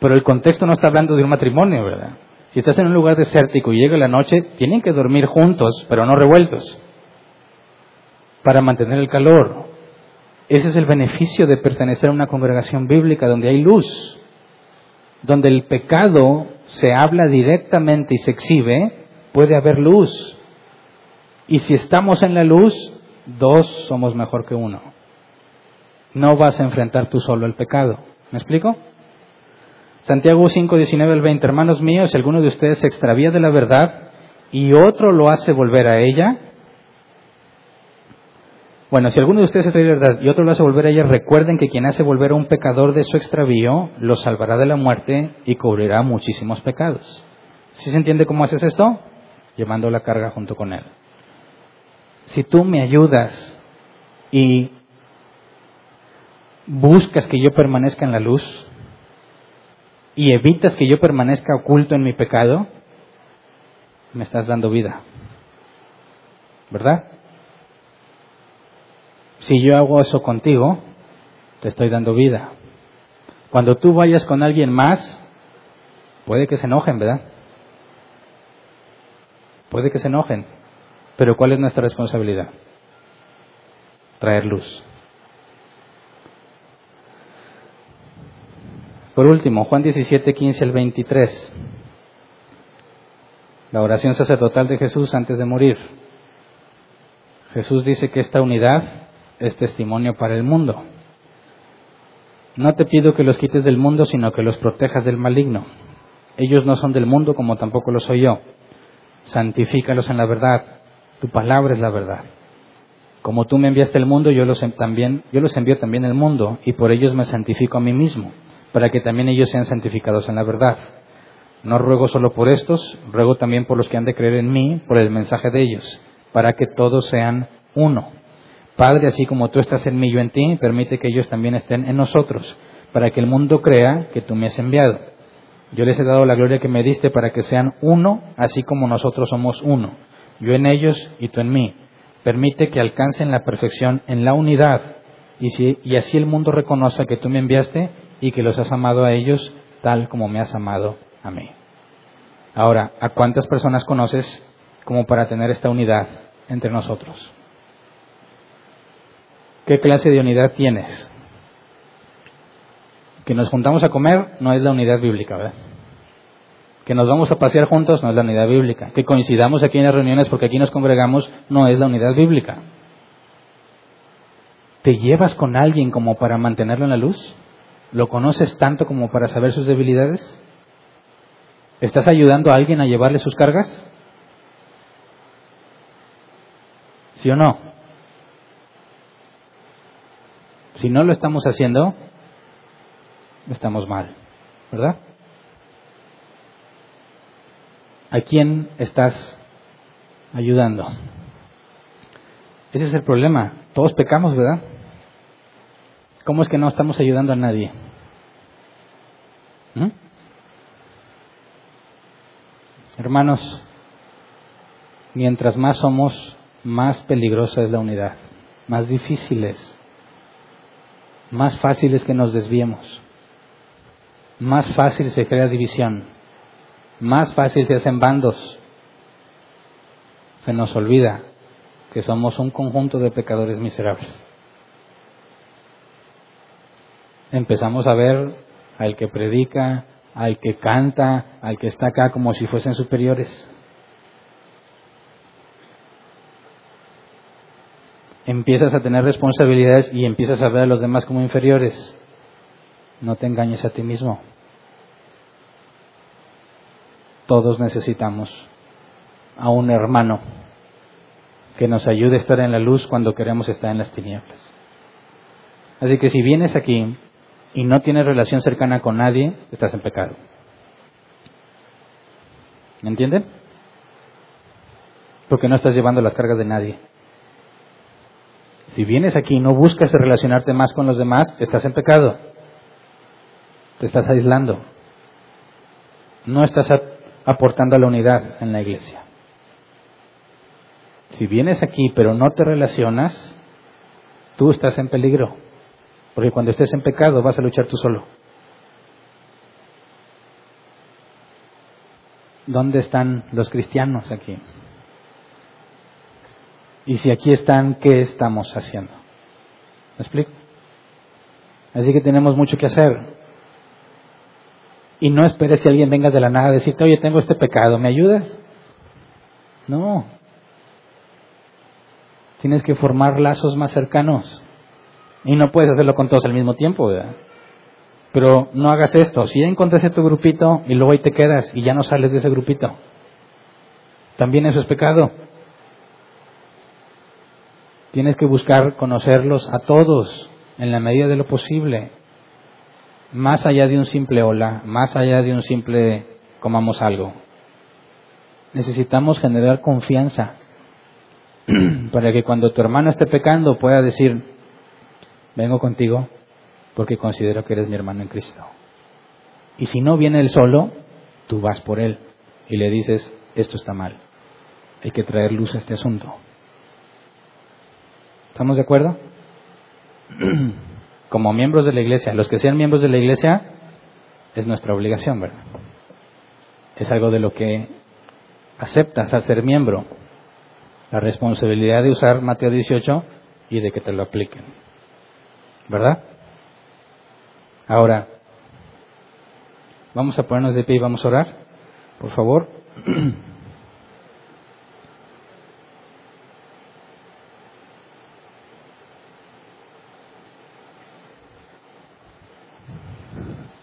Pero el contexto no está hablando de un matrimonio, ¿verdad? Si estás en un lugar desértico y llega la noche, tienen que dormir juntos, pero no revueltos, para mantener el calor. Ese es el beneficio de pertenecer a una congregación bíblica donde hay luz, donde el pecado se habla directamente y se exhibe, puede haber luz. Y si estamos en la luz, dos somos mejor que uno. No vas a enfrentar tú solo el pecado. ¿Me explico? Santiago 5, 19 al 20. Hermanos míos, si alguno de ustedes se extravía de la verdad y otro lo hace volver a ella, bueno, si alguno de ustedes de verdad y otro lo hace volver a ella, recuerden que quien hace volver a un pecador de su extravío, lo salvará de la muerte y cubrirá muchísimos pecados. ¿Sí se entiende cómo haces esto? Llevando la carga junto con él. Si tú me ayudas y buscas que yo permanezca en la luz y evitas que yo permanezca oculto en mi pecado, me estás dando vida. ¿Verdad? Si yo hago eso contigo, te estoy dando vida. Cuando tú vayas con alguien más, puede que se enojen, ¿verdad? Puede que se enojen. Pero ¿cuál es nuestra responsabilidad? Traer luz. Por último, Juan 17, 15 al 23. La oración sacerdotal de Jesús antes de morir. Jesús dice que esta unidad es testimonio para el mundo. No te pido que los quites del mundo, sino que los protejas del maligno. Ellos no son del mundo como tampoco lo soy yo. Santifícalos en la verdad. Tu palabra es la verdad. Como tú me enviaste al mundo, yo los, también, yo los envío también al mundo, y por ellos me santifico a mí mismo, para que también ellos sean santificados en la verdad. No ruego solo por estos, ruego también por los que han de creer en mí, por el mensaje de ellos, para que todos sean uno. Padre, así como tú estás en mí yo en ti, permite que ellos también estén en nosotros, para que el mundo crea que tú me has enviado. Yo les he dado la gloria que me diste para que sean uno, así como nosotros somos uno. Yo en ellos y tú en mí Permite que alcancen la perfección en la unidad y, y así el mundo reconozca que tú me enviaste y que los has amado a ellos tal como me has amado a mí. Ahora, ¿a cuántas personas conoces como para tener esta unidad entre nosotros? ¿Qué clase de unidad tienes? Que nos juntamos a comer no es la unidad bíblica, ¿verdad? Que nos vamos a pasear juntos no es la unidad bíblica. Que coincidamos aquí en las reuniones porque aquí nos congregamos no es la unidad bíblica. ¿Te llevas con alguien como para mantenerlo en la luz? ¿Lo conoces tanto como para saber sus debilidades? ¿Estás ayudando a alguien a llevarle sus cargas? ¿Sí o no? Si no lo estamos haciendo, estamos mal, ¿verdad? ¿A quién estás ayudando? Ese es el problema. Todos pecamos, ¿verdad? ¿Cómo es que no estamos ayudando a nadie? ¿Mm? Hermanos, mientras más somos, más peligrosa es la unidad, más difíciles, más fáciles que nos desviemos, más fácil se crea división más fácil se hacen bandos. Se nos olvida que somos un conjunto de pecadores miserables. Empezamos a ver al que predica, al que canta, al que está acá como si fuesen superiores. Empiezas a tener responsabilidades y empiezas a ver a los demás como inferiores. No te engañes a ti mismo. Todos necesitamos a un hermano que nos ayude a estar en la luz cuando queremos estar en las tinieblas. Así que si vienes aquí y no tienes relación cercana con nadie, estás en pecado. ¿Me entienden? Porque no estás llevando las cargas de nadie. Si vienes aquí y no buscas relacionarte más con los demás, estás en pecado. Te estás aislando. No estás aportando a la unidad en la iglesia. Si vienes aquí pero no te relacionas, tú estás en peligro. Porque cuando estés en pecado vas a luchar tú solo. ¿Dónde están los cristianos aquí? Y si aquí están, ¿qué estamos haciendo? ¿Me explico? Así que tenemos mucho que hacer. Y no esperes que alguien venga de la nada a decirte, oye, tengo este pecado, ¿me ayudas? No. Tienes que formar lazos más cercanos. Y no puedes hacerlo con todos al mismo tiempo, ¿verdad? Pero no hagas esto. Si ya encontraste tu grupito y luego ahí te quedas y ya no sales de ese grupito, también eso es pecado. Tienes que buscar conocerlos a todos en la medida de lo posible más allá de un simple hola, más allá de un simple comamos algo. Necesitamos generar confianza <clears throat> para que cuando tu hermano esté pecando pueda decir, vengo contigo porque considero que eres mi hermano en Cristo. Y si no viene él solo, tú vas por él y le dices, esto está mal, hay que traer luz a este asunto. ¿Estamos de acuerdo? <clears throat> como miembros de la iglesia, los que sean miembros de la iglesia, es nuestra obligación, ¿verdad? Es algo de lo que aceptas al ser miembro, la responsabilidad de usar Mateo 18 y de que te lo apliquen, ¿verdad? Ahora, Vamos a ponernos de pie y vamos a orar, por favor. <clears throat>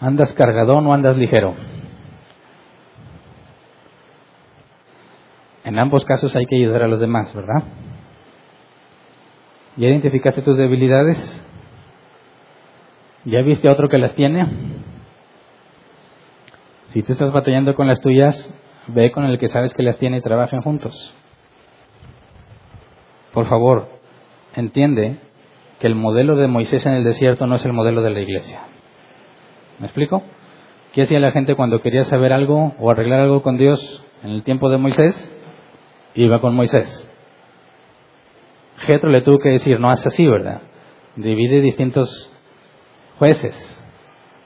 ¿Andas cargadón o andas ligero? En ambos casos hay que ayudar a los demás, ¿verdad? ¿Ya identificaste tus debilidades? ¿Ya viste a otro que las tiene? Si tú estás batallando con las tuyas, ve con el que sabes que las tiene y trabajen juntos. Por favor, entiende que el modelo de Moisés en el desierto no es el modelo de la iglesia. ¿Me explico? ¿Qué hacía la gente cuando quería saber algo o arreglar algo con Dios en el tiempo de Moisés? Iba con Moisés. Jetro le tuvo que decir, no es así, ¿verdad? Divide distintos jueces.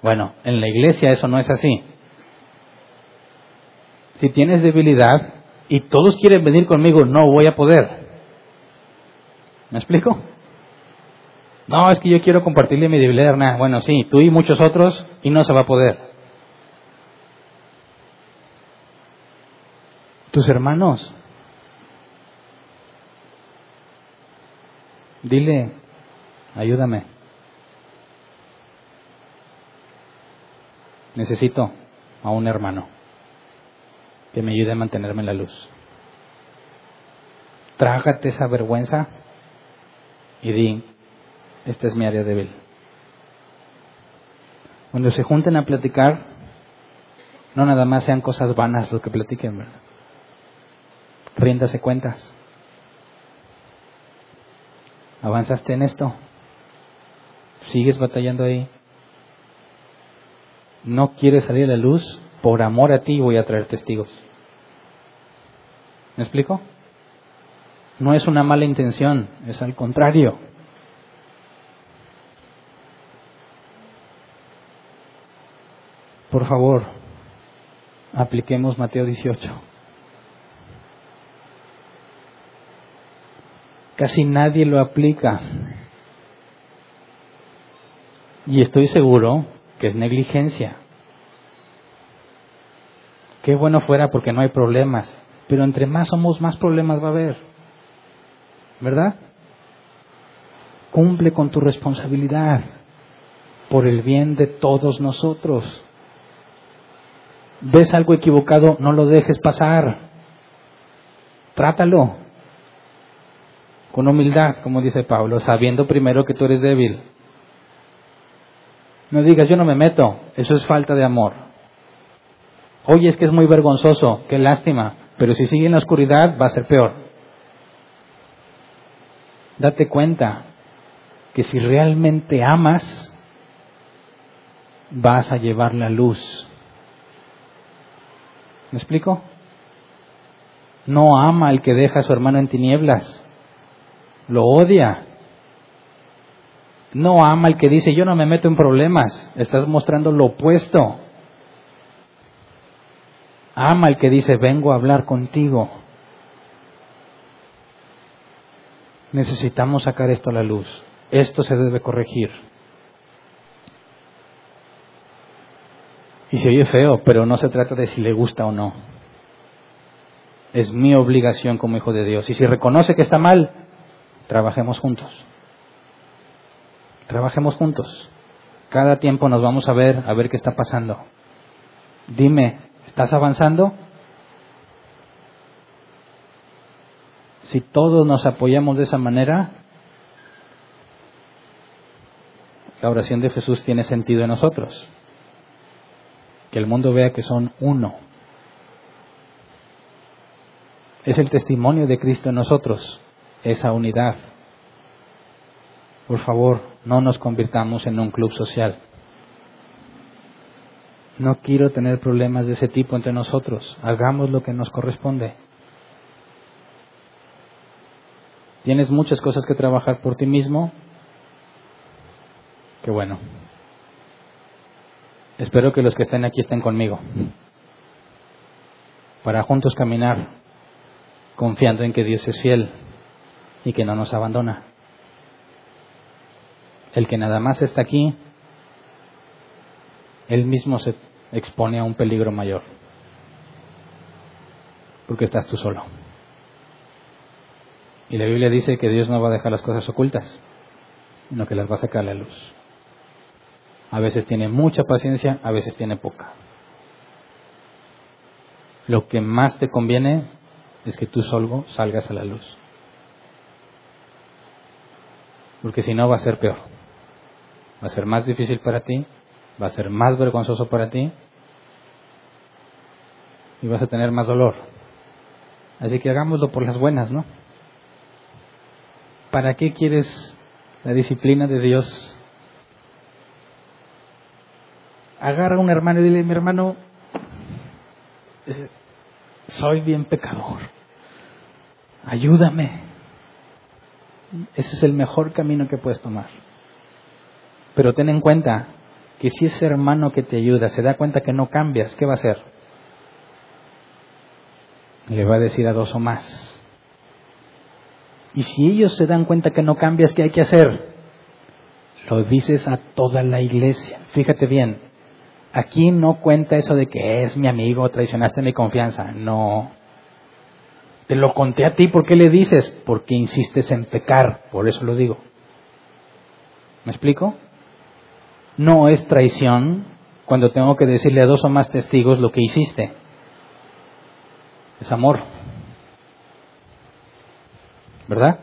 Bueno, en la iglesia eso no es así. Si tienes debilidad y todos quieren venir conmigo, no voy a poder. ¿Me explico? No, es que yo quiero compartirle mi debilidad. Bueno, sí, tú y muchos otros, y no se va a poder. Tus hermanos. Dile, ayúdame. Necesito a un hermano que me ayude a mantenerme en la luz. Trágate esa vergüenza y di, esta es mi área débil. Cuando se junten a platicar, no nada más sean cosas vanas lo que platiquen, ¿verdad? Ríndase cuentas. ¿Avanzaste en esto? ¿Sigues batallando ahí? ¿No quieres salir a la luz? Por amor a ti voy a traer testigos. ¿Me explico? No es una mala intención, es al contrario. Por favor, apliquemos Mateo 18. Casi nadie lo aplica. Y estoy seguro que es negligencia. Qué bueno fuera porque no hay problemas, pero entre más somos, más problemas va a haber. ¿Verdad? Cumple con tu responsabilidad por el bien de todos nosotros ves algo equivocado, no lo dejes pasar. Trátalo con humildad, como dice Pablo, sabiendo primero que tú eres débil. No digas, yo no me meto, eso es falta de amor. Oye, es que es muy vergonzoso, qué lástima, pero si sigue en la oscuridad va a ser peor. Date cuenta que si realmente amas, vas a llevar la luz ¿Me explico? No ama al que deja a su hermano en tinieblas. Lo odia. No ama al que dice, yo no me meto en problemas. Estás mostrando lo opuesto. Ama al que dice, vengo a hablar contigo. Necesitamos sacar esto a la luz. Esto se debe corregir. Y se oye feo, pero no se trata de si le gusta o no. Es mi obligación como hijo de Dios. Y si reconoce que está mal, trabajemos juntos. Trabajemos juntos. Cada tiempo nos vamos a ver, a ver qué está pasando. Dime, ¿estás avanzando? Si todos nos apoyamos de esa manera, la oración de Jesús tiene sentido en nosotros que el mundo vea que son uno. Es el testimonio de Cristo en nosotros, esa unidad. Por favor, no nos convirtamos en un club social. No quiero tener problemas de ese tipo entre nosotros. Hagamos lo que nos corresponde. Tienes muchas cosas que trabajar por ti mismo. Qué bueno. Espero que los que estén aquí estén conmigo para juntos caminar confiando en que Dios es fiel y que no nos abandona. El que nada más está aquí, Él mismo se expone a un peligro mayor. Porque estás tú solo. Y la Biblia dice que Dios no va a dejar las cosas ocultas, sino que las va a sacar a la luz. A veces tiene mucha paciencia, a veces tiene poca. Lo que más te conviene es que tú solo salgas a la luz. Porque si no va a ser peor. Va a ser más difícil para ti, va a ser más vergonzoso para ti y vas a tener más dolor. Así que hagámoslo por las buenas, ¿no? ¿Para qué quieres la disciplina de Dios? Agarra a un hermano y dile, mi hermano, soy bien pecador. Ayúdame. Ese es el mejor camino que puedes tomar. Pero ten en cuenta que si ese hermano que te ayuda se da cuenta que no cambias, ¿qué va a hacer? Le va a decir a dos o más. Y si ellos se dan cuenta que no cambias, ¿qué hay que hacer? Lo dices a toda la iglesia. Fíjate bien, aquí no cuenta eso de que es mi amigo, traicionaste mi confianza. No. Te lo conté a ti, ¿por qué le dices? Porque insistes en pecar, por eso lo digo. ¿Me explico? No es traición cuando tengo que decirle a dos o más testigos lo que hiciste. Es amor. ¿Verdad?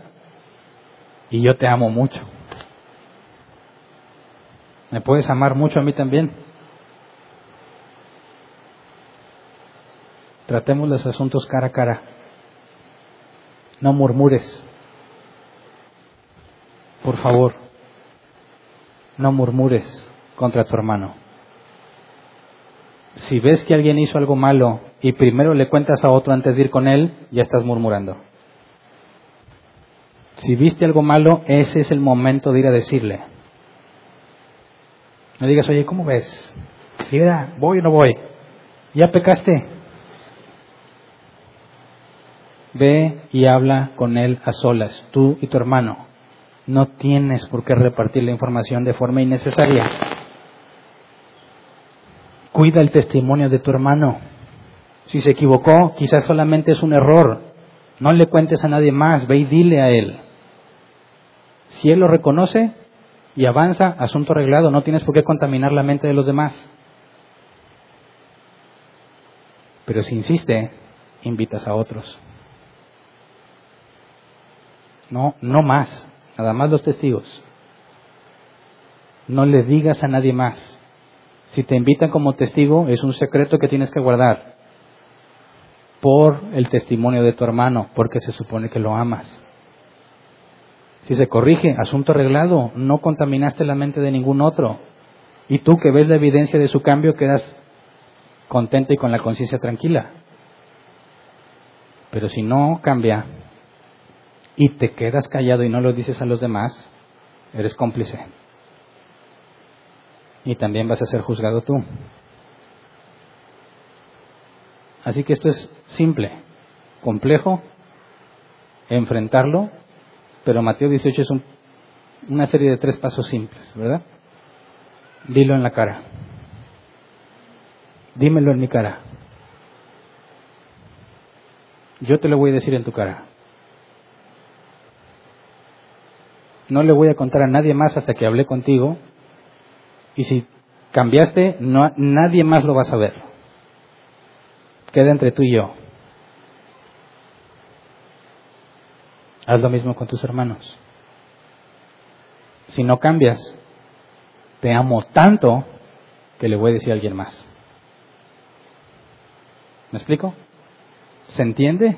Y yo te amo mucho. ¿Me puedes amar mucho a mí también? Tratemos los asuntos cara a cara. No murmures. Por favor, no murmures contra tu hermano. Si ves que alguien hizo algo malo y primero le cuentas a otro antes de ir con él, ya estás murmurando. Si viste algo malo, ese es el momento de ir a decirle. No digas, oye, ¿cómo ves? Mira, ¿voy o no voy? ¿Ya pecaste? Ve y habla con él a solas, tú y tu hermano. No tienes por qué repartir la información de forma innecesaria. Cuida el testimonio de tu hermano. Si se equivocó, quizás solamente es un error. No le cuentes a nadie más, ve y dile a él. Si él lo reconoce y avanza, asunto arreglado, no tienes por qué contaminar la mente de los demás. Pero si insiste, invitas a otros. No, no más, nada más los testigos. No le digas a nadie más. Si te invitan como testigo, es un secreto que tienes que guardar por el testimonio de tu hermano, porque se supone que lo amas. Si se corrige, asunto arreglado, no contaminaste la mente de ningún otro. Y tú que ves la evidencia de su cambio quedas contento y con la conciencia tranquila. Pero si no cambia y te quedas callado y no lo dices a los demás, eres cómplice. Y también vas a ser juzgado tú. Así que esto es simple, complejo, enfrentarlo pero Mateo 18 es una serie de tres pasos simples, ¿verdad? Dilo en la cara. Dímelo en mi cara. Yo te lo voy a decir en tu cara. No le voy a contar a nadie más hasta que hablé contigo. Y si cambiaste, no, nadie más lo va a saber. Queda entre tú y yo. Haz lo mismo con tus hermanos. Si no cambias, te amo tanto que le voy a decir a alguien más. ¿Me explico? ¿Se entiende?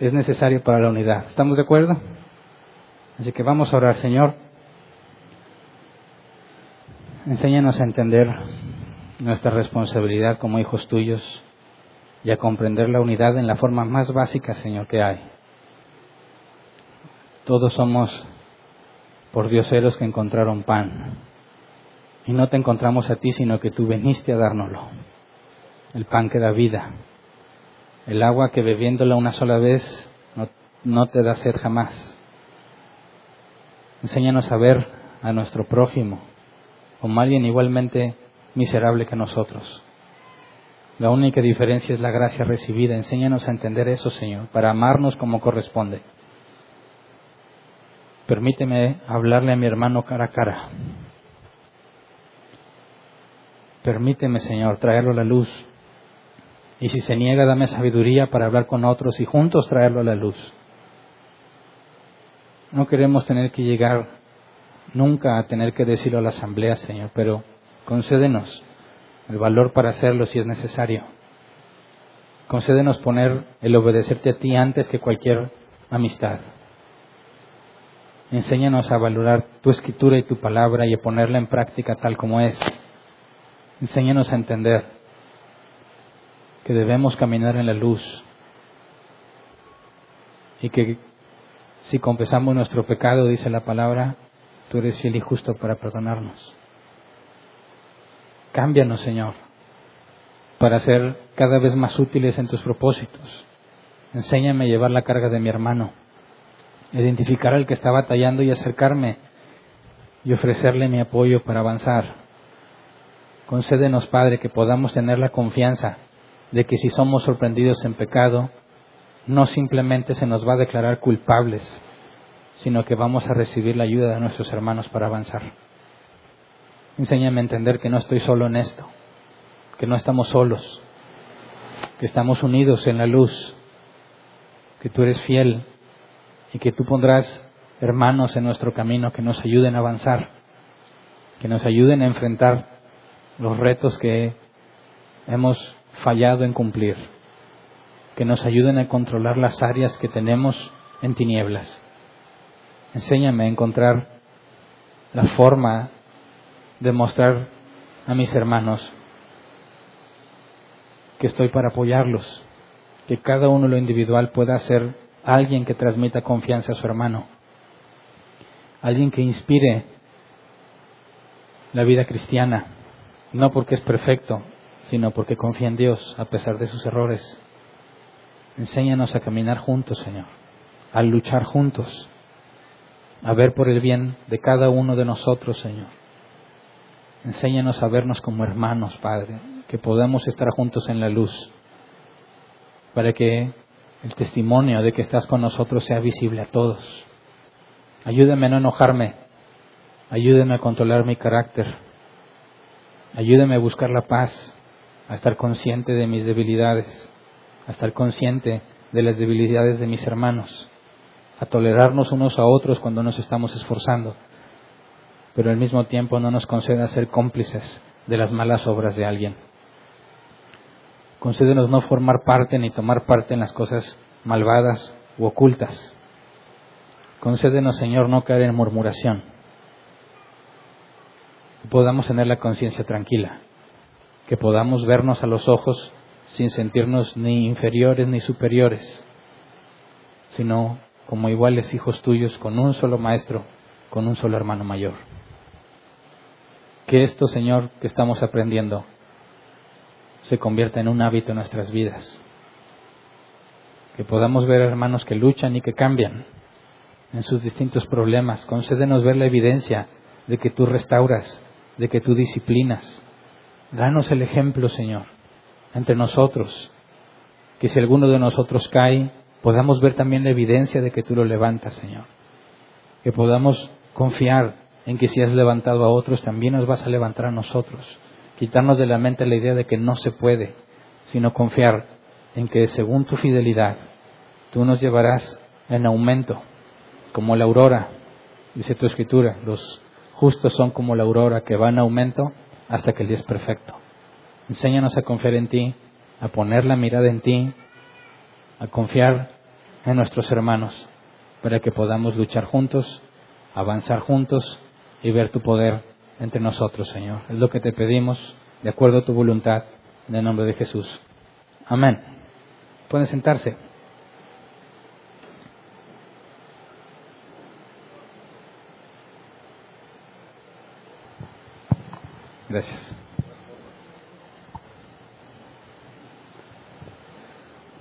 Es necesario para la unidad. ¿Estamos de acuerdo? Así que vamos a orar, Señor. Enséñanos a entender nuestra responsabilidad como hijos tuyos y a comprender la unidad en la forma más básica, Señor, que hay. Todos somos por dioseros que encontraron pan. Y no te encontramos a ti, sino que tú viniste a dárnoslo. El pan que da vida. El agua que bebiéndola una sola vez no, no te da sed jamás. Enséñanos a ver a nuestro prójimo como alguien igualmente miserable que nosotros. La única diferencia es la gracia recibida. Enséñanos a entender eso, Señor, para amarnos como corresponde. Permíteme hablarle a mi hermano cara a cara. Permíteme, Señor, traerlo a la luz. Y si se niega, dame sabiduría para hablar con otros y juntos traerlo a la luz. No queremos tener que llegar nunca a tener que decirlo a la asamblea, Señor, pero concédenos el valor para hacerlo si es necesario. Concédenos poner el obedecerte a ti antes que cualquier amistad. Enséñanos a valorar tu escritura y tu palabra y a ponerla en práctica tal como es. Enséñanos a entender que debemos caminar en la luz y que si confesamos nuestro pecado, dice la palabra, tú eres fiel y justo para perdonarnos. Cámbianos, Señor, para ser cada vez más útiles en tus propósitos. Enséñame a llevar la carga de mi hermano, identificar al que está batallando y acercarme y ofrecerle mi apoyo para avanzar. Concédenos, Padre, que podamos tener la confianza de que si somos sorprendidos en pecado, no simplemente se nos va a declarar culpables, sino que vamos a recibir la ayuda de nuestros hermanos para avanzar. Enséñame a entender que no estoy solo en esto, que no estamos solos, que estamos unidos en la luz, que tú eres fiel y que tú pondrás hermanos en nuestro camino que nos ayuden a avanzar, que nos ayuden a enfrentar los retos que hemos fallado en cumplir que nos ayuden a controlar las áreas que tenemos en tinieblas. Enséñame a encontrar la forma de mostrar a mis hermanos que estoy para apoyarlos, que cada uno lo individual pueda ser alguien que transmita confianza a su hermano, alguien que inspire la vida cristiana, no porque es perfecto, sino porque confía en Dios a pesar de sus errores. Enséñanos a caminar juntos, Señor, a luchar juntos, a ver por el bien de cada uno de nosotros, Señor. Enséñanos a vernos como hermanos, Padre, que podamos estar juntos en la luz, para que el testimonio de que estás con nosotros sea visible a todos. Ayúdame a no enojarme, ayúdame a controlar mi carácter, ayúdame a buscar la paz, a estar consciente de mis debilidades a estar consciente de las debilidades de mis hermanos, a tolerarnos unos a otros cuando nos estamos esforzando, pero al mismo tiempo no nos conceda ser cómplices de las malas obras de alguien. Concédenos no formar parte ni tomar parte en las cosas malvadas u ocultas. Concédenos, Señor, no caer en murmuración. Que podamos tener la conciencia tranquila. Que podamos vernos a los ojos sin sentirnos ni inferiores ni superiores, sino como iguales hijos tuyos con un solo maestro, con un solo hermano mayor. Que esto, Señor, que estamos aprendiendo, se convierta en un hábito en nuestras vidas. Que podamos ver hermanos que luchan y que cambian en sus distintos problemas. Concédenos ver la evidencia de que tú restauras, de que tú disciplinas. Danos el ejemplo, Señor entre nosotros, que si alguno de nosotros cae, podamos ver también la evidencia de que tú lo levantas, Señor. Que podamos confiar en que si has levantado a otros, también nos vas a levantar a nosotros. Quitarnos de la mente la idea de que no se puede, sino confiar en que según tu fidelidad, tú nos llevarás en aumento, como la aurora, dice tu escritura, los justos son como la aurora que va en aumento hasta que el día es perfecto. Enséñanos a confiar en ti, a poner la mirada en ti, a confiar en nuestros hermanos, para que podamos luchar juntos, avanzar juntos y ver tu poder entre nosotros, Señor. Es lo que te pedimos, de acuerdo a tu voluntad, en el nombre de Jesús. Amén. Pueden sentarse. Gracias.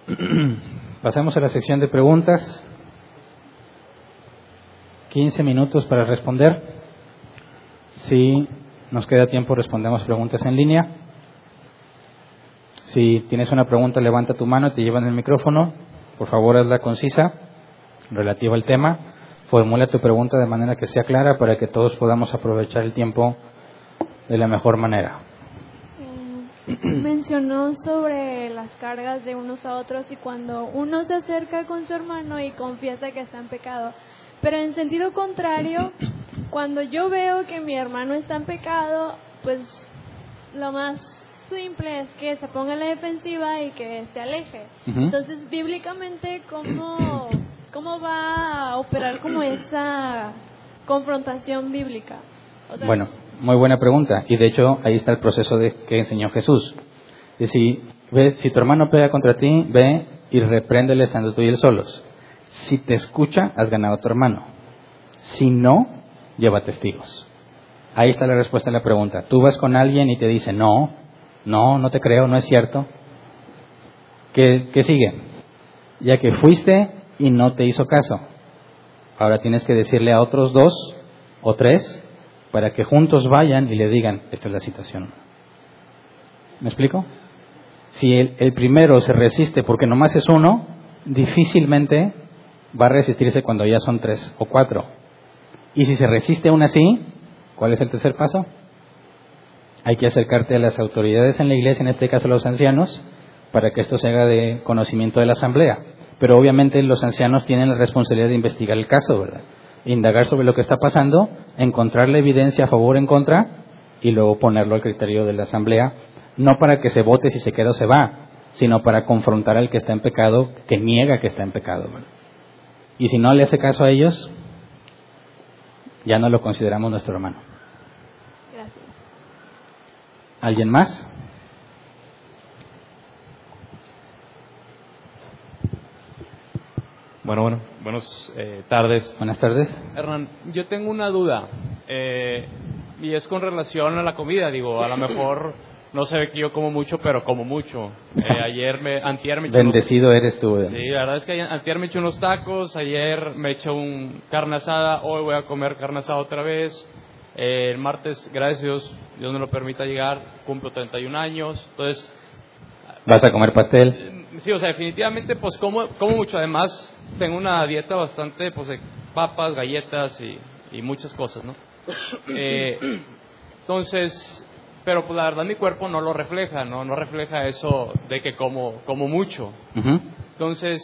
<clears throat> Pasamos a la sección de preguntas. 15 minutos para responder. Si Nos queda tiempo, respondemos preguntas en línea. Si tienes una pregunta, levanta tu mano y te llevan el micrófono. Por favor, hazla concisa, relativa al tema. Formula tu pregunta de manera que sea clara para que todos podamos aprovechar el tiempo de la mejor manera. Eh, <clears throat> mencionó sobre las cargas de unos a otros y cuando uno se acerca con su hermano y confiesa que está en pecado. Pero en sentido contrario, cuando yo veo que mi hermano está en pecado, pues lo más simple es que se ponga en la defensiva y que se aleje. Entonces, bíblicamente, ¿cómo, ¿cómo va a operar como esa confrontación bíblica? bueno, muy buena pregunta. Y de hecho, ahí está el proceso de, que enseñó Jesús. Y si, ve, si tu hermano pega contra ti, ve y repréndele estando tú y él solos. Si te escucha, has ganado a tu hermano. Si no, lleva testigos. Ahí está la respuesta a la pregunta. Tú vas con alguien y te dice, no, no, no te creo, no es cierto. ¿Qué, qué sigue? Ya que fuiste y no te hizo caso. Ahora tienes que decirle a otros dos o tres para que juntos vayan y le digan, esta es la situación. ¿Me explico? Si el, primero se resiste porque nomás es uno, difícilmente va a resistirse cuando ya son tres o cuatro. Y si se resiste aún así, ¿cuál es el tercer paso? Hay que acercarte a las autoridades en la iglesia, en este caso a los ancianos, para que esto se haga de conocimiento de la asamblea. Pero obviamente los ancianos tienen la responsabilidad de investigar el caso, ¿verdad? Indagar sobre lo que está pasando, encontrar la evidencia a favor o en contra y luego ponerlo al criterio de la asamblea, no para que se vote si se queda o se va, sino para confrontar al que está en pecado, que niega que está en pecado. Y si no le hace caso a ellos, ya no lo consideramos nuestro hermano. Gracias. ¿Alguien más? Bueno, bueno, buenas eh, tardes. Buenas tardes. Hernán, yo tengo una duda eh, y es con relación a la comida. Digo, a lo mejor no se ve que yo como mucho, pero como mucho. Eh, ayer me, antier me Bendecido eres tú. Sí, la verdad es que antier me eché unos tacos, ayer me eché un carne asada, hoy voy a comer carne asada otra vez. el martes, gracias a Dios, Dios me lo permita llegar, cumplo 31 años, entonces... ¿Vas a comer pastel? Sí, o sea, definitivamente pues como, como mucho. Además, tengo una dieta bastante, pues, de papas, galletas y, muchas cosas, ¿no? <coughs> Eh, entonces, pero pues la verdad mi cuerpo no lo refleja, ¿no? No refleja eso de que como, como mucho. Entonces,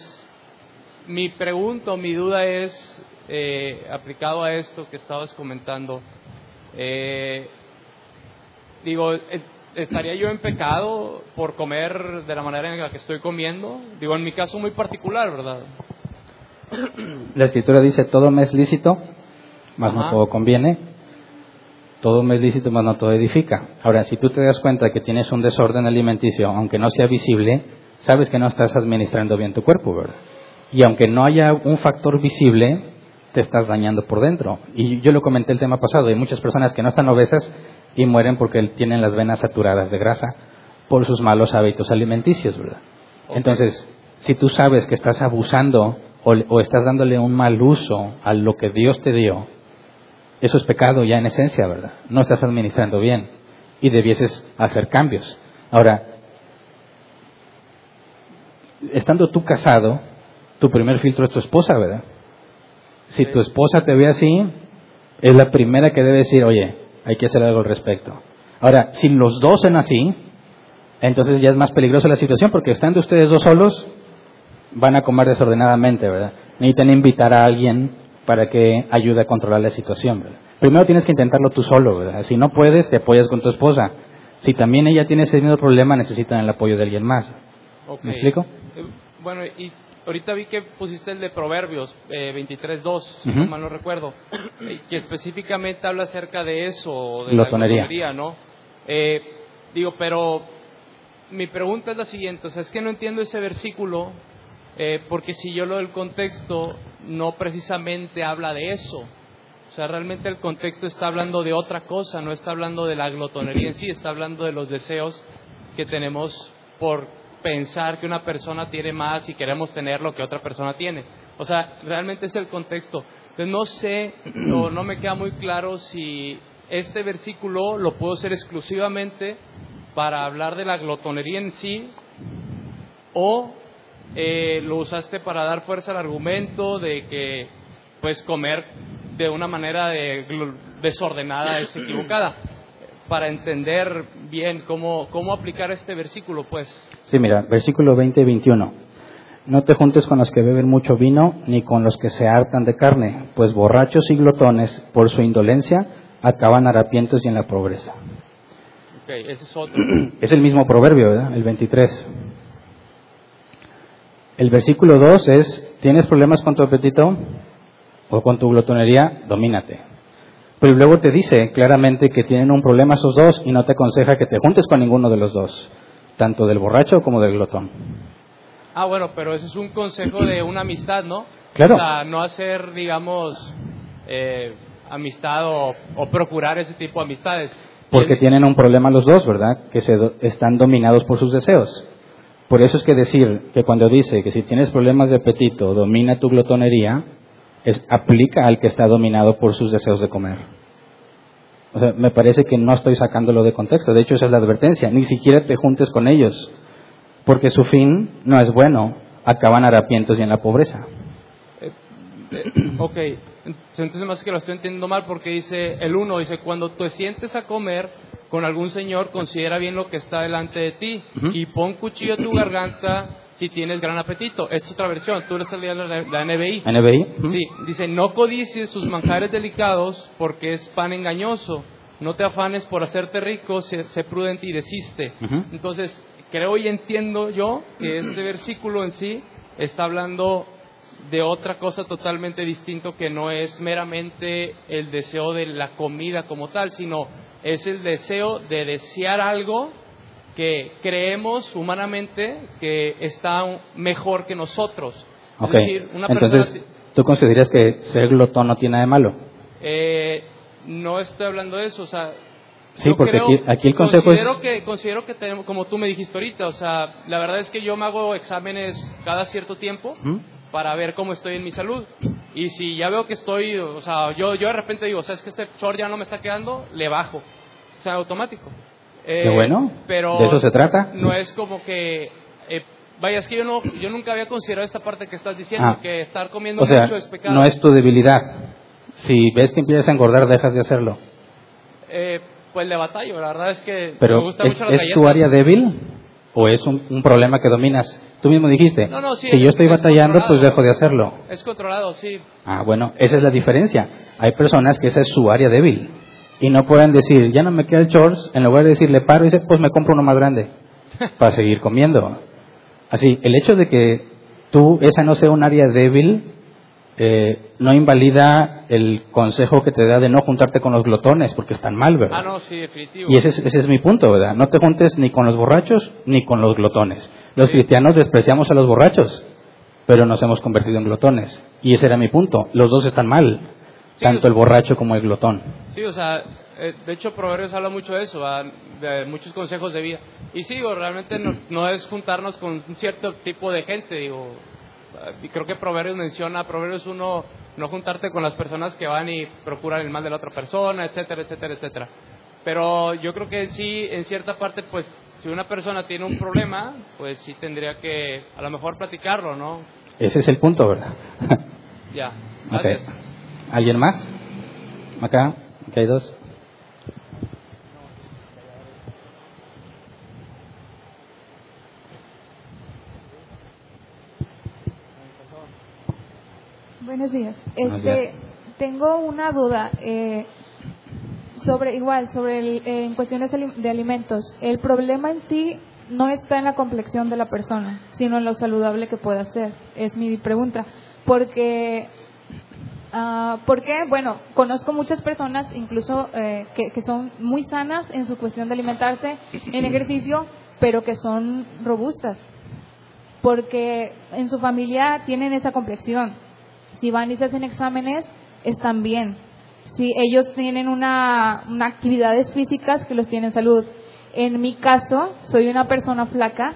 mi pregunta, mi duda es, eh, aplicado a esto que estabas comentando, eh, digo, ¿estaría yo en pecado por comer de la manera en la que estoy comiendo? Digo, en mi caso muy particular, ¿verdad? La escritura dice, todo me es lícito, mas no todo conviene. Todo me es lícito, mas no todo edifica. Ahora, si tú te das cuenta que tienes un desorden alimenticio, aunque no sea visible, sabes que no estás administrando bien tu cuerpo, ¿verdad? Y aunque no haya un factor visible, te estás dañando por dentro. Y yo lo comenté el tema pasado, hay muchas personas que no están obesas y mueren porque tienen las venas saturadas de grasa por sus malos hábitos alimenticios, ¿verdad? Entonces, si tú sabes que estás abusando o, estás dándole un mal uso a lo que Dios te dio, eso es pecado ya en esencia, ¿verdad? No estás administrando bien y debieses hacer cambios. Ahora, estando tú casado, tu primer filtro es tu esposa, ¿verdad? Si tu esposa te ve así, es la primera que debe decir, oye, hay que hacer algo al respecto. Ahora, si los dos son así, entonces ya es más peligrosa la situación porque estando ustedes dos solos, van a comer desordenadamente, ¿verdad? Necesitan invitar a alguien para que ayude a controlar la situación, ¿verdad? Primero tienes que intentarlo tú solo, ¿verdad? Si no puedes, te apoyas con tu esposa. Si también ella tiene ese mismo problema, necesitan el apoyo de alguien más. ¿Me explico? Eh, bueno, y ahorita vi que pusiste el de Proverbios eh, 23.2, si no mal no recuerdo, eh, que específicamente habla acerca de eso, de la ¿no? Eh, digo, pero mi pregunta es la siguiente, o sea, es que no entiendo ese versículo eh, porque si yo lo del contexto, no precisamente habla de eso. O sea, realmente el contexto está hablando de otra cosa, no está hablando de la glotonería en sí, está hablando de los deseos que tenemos por pensar que una persona tiene más y queremos tener lo que otra persona tiene. O sea, realmente es el contexto. Entonces no sé, no, no me queda muy claro si este versículo lo puedo hacer exclusivamente para hablar de la glotonería en sí o eh, lo usaste para dar fuerza al argumento de que pues comer de una manera de, desordenada es equivocada para entender bien cómo, cómo aplicar este versículo pues sí mira versículo 20 y 21 no te juntes con los que beben mucho vino ni con los que se hartan de carne pues borrachos y glotones por su indolencia acaban harapientos y en la pobreza okay, ese es otro <clears throat> es el mismo proverbio ¿verdad? el 23 el versículo 2 es, ¿tienes problemas con tu apetito o con tu glotonería? Domínate. Pero luego te dice claramente que tienen un problema esos dos y no te aconseja que te juntes con ninguno de los dos, tanto del borracho como del glotón. Ah, bueno, pero ese es un consejo de una amistad, ¿no? Claro. O sea, no hacer, digamos, eh, amistad o, procurar ese tipo de amistades. Porque tienen un problema los dos, ¿verdad? Que se están dominados por sus deseos. Por eso es que decir que cuando dice que si tienes problemas de apetito, domina tu glotonería, es, aplica al que está dominado por sus deseos de comer. O sea, me parece que no estoy sacándolo de contexto. De hecho, esa es la advertencia. Ni siquiera te juntes con ellos, porque su fin no es bueno. Acaban harapientos y en la pobreza. Eh, eh, ok, entonces más que lo estoy entendiendo mal porque dice el uno, dice, cuando te sientes a comer, con algún señor, considera bien lo que está delante de ti y pon cuchillo a tu garganta si tienes gran apetito. Esta es otra versión, tú estás leyendo la, la NBI. NBI. Sí, dice, no codicies sus manjares delicados porque es pan engañoso. No te afanes por hacerte rico, sé, prudente y desiste. Entonces, creo y entiendo yo que este versículo en sí está hablando de otra cosa totalmente distinto que no es meramente el deseo de la comida como tal, sino es el deseo de desear algo que creemos humanamente que está mejor que nosotros. Es decir, una Entonces, ¿tú consideras que ser glotón no tiene nada de malo? Eh, no estoy hablando de eso, o sea... Sí, porque aquí, el consejo considero es... Que, considero que tenemos, como tú me dijiste ahorita, o sea, la verdad es que yo me hago exámenes cada cierto tiempo para ver cómo estoy en mi salud. Y si ya veo que estoy, o sea, yo, yo de repente digo, ¿sabes que este short ya no me está quedando? Le bajo. O sea, automático. Eh, bueno, pero de eso se trata. No es como que, eh, vaya, es que yo, no, yo nunca había considerado esta parte que estás diciendo, ah. que estar comiendo mucho es pecado. No es tu debilidad. Si ves que empiezas a engordar, dejas de hacerlo. Eh, pues le batallo, la verdad es que pero me gusta mucho ¿Es tu área débil o es un problema que dominas? Tú mismo dijiste, si yo estoy batallando, pues dejo de hacerlo. Es controlado, sí. Ah, bueno, esa es la diferencia. Hay personas que esa es su área débil y no pueden decir, ya no me queda el shorts, en lugar de decirle paro y dice, pues me compro uno más grande <laughs> para seguir comiendo. Así, el hecho de que tú, esa no sea un área débil, eh, no invalida el consejo que te da de no juntarte con los glotones, porque están mal, ¿verdad? Ah, no, sí, definitivo. Y ese es, ese es mi punto, ¿verdad? No te juntes ni con los borrachos ni con los glotones. Los cristianos despreciamos a los borrachos, pero nos hemos convertido en glotones. Y ese era mi punto. Los dos están mal, tanto el borracho como el glotón. Sí, o sea, eh, de hecho Proverbios habla mucho de eso, de muchos consejos de vida. Y sí, realmente no, es juntarnos con un cierto tipo de gente, digo. Y creo que Proverbios menciona, Proverbios uno, no juntarte con las personas que van y procuran el mal de la otra persona, etcétera, etcétera, etcétera. Pero yo creo que sí, en cierta parte, pues si una persona tiene un problema, pues sí tendría que a lo mejor platicarlo, ¿no? Ese es el punto, ¿verdad? ya. <laughs> Gracias. ¿Alguien más? Acá, aquí hay dos. Buenos días. Este, tengo una duda. Eh, sobre igual, sobre el, eh, en cuestiones de alimentos, el problema en sí no está en la complexión de la persona, sino en lo saludable que pueda ser. Es mi pregunta. Porque, uh, porque bueno, conozco muchas personas, incluso eh, que, que son muy sanas en su cuestión de alimentarse, en ejercicio, pero que son robustas. Porque en su familia tienen esa complexión. Si van y se hacen exámenes, están bien si ellos tienen una, una actividades físicas que los tienen salud. En mi caso, soy una persona flaca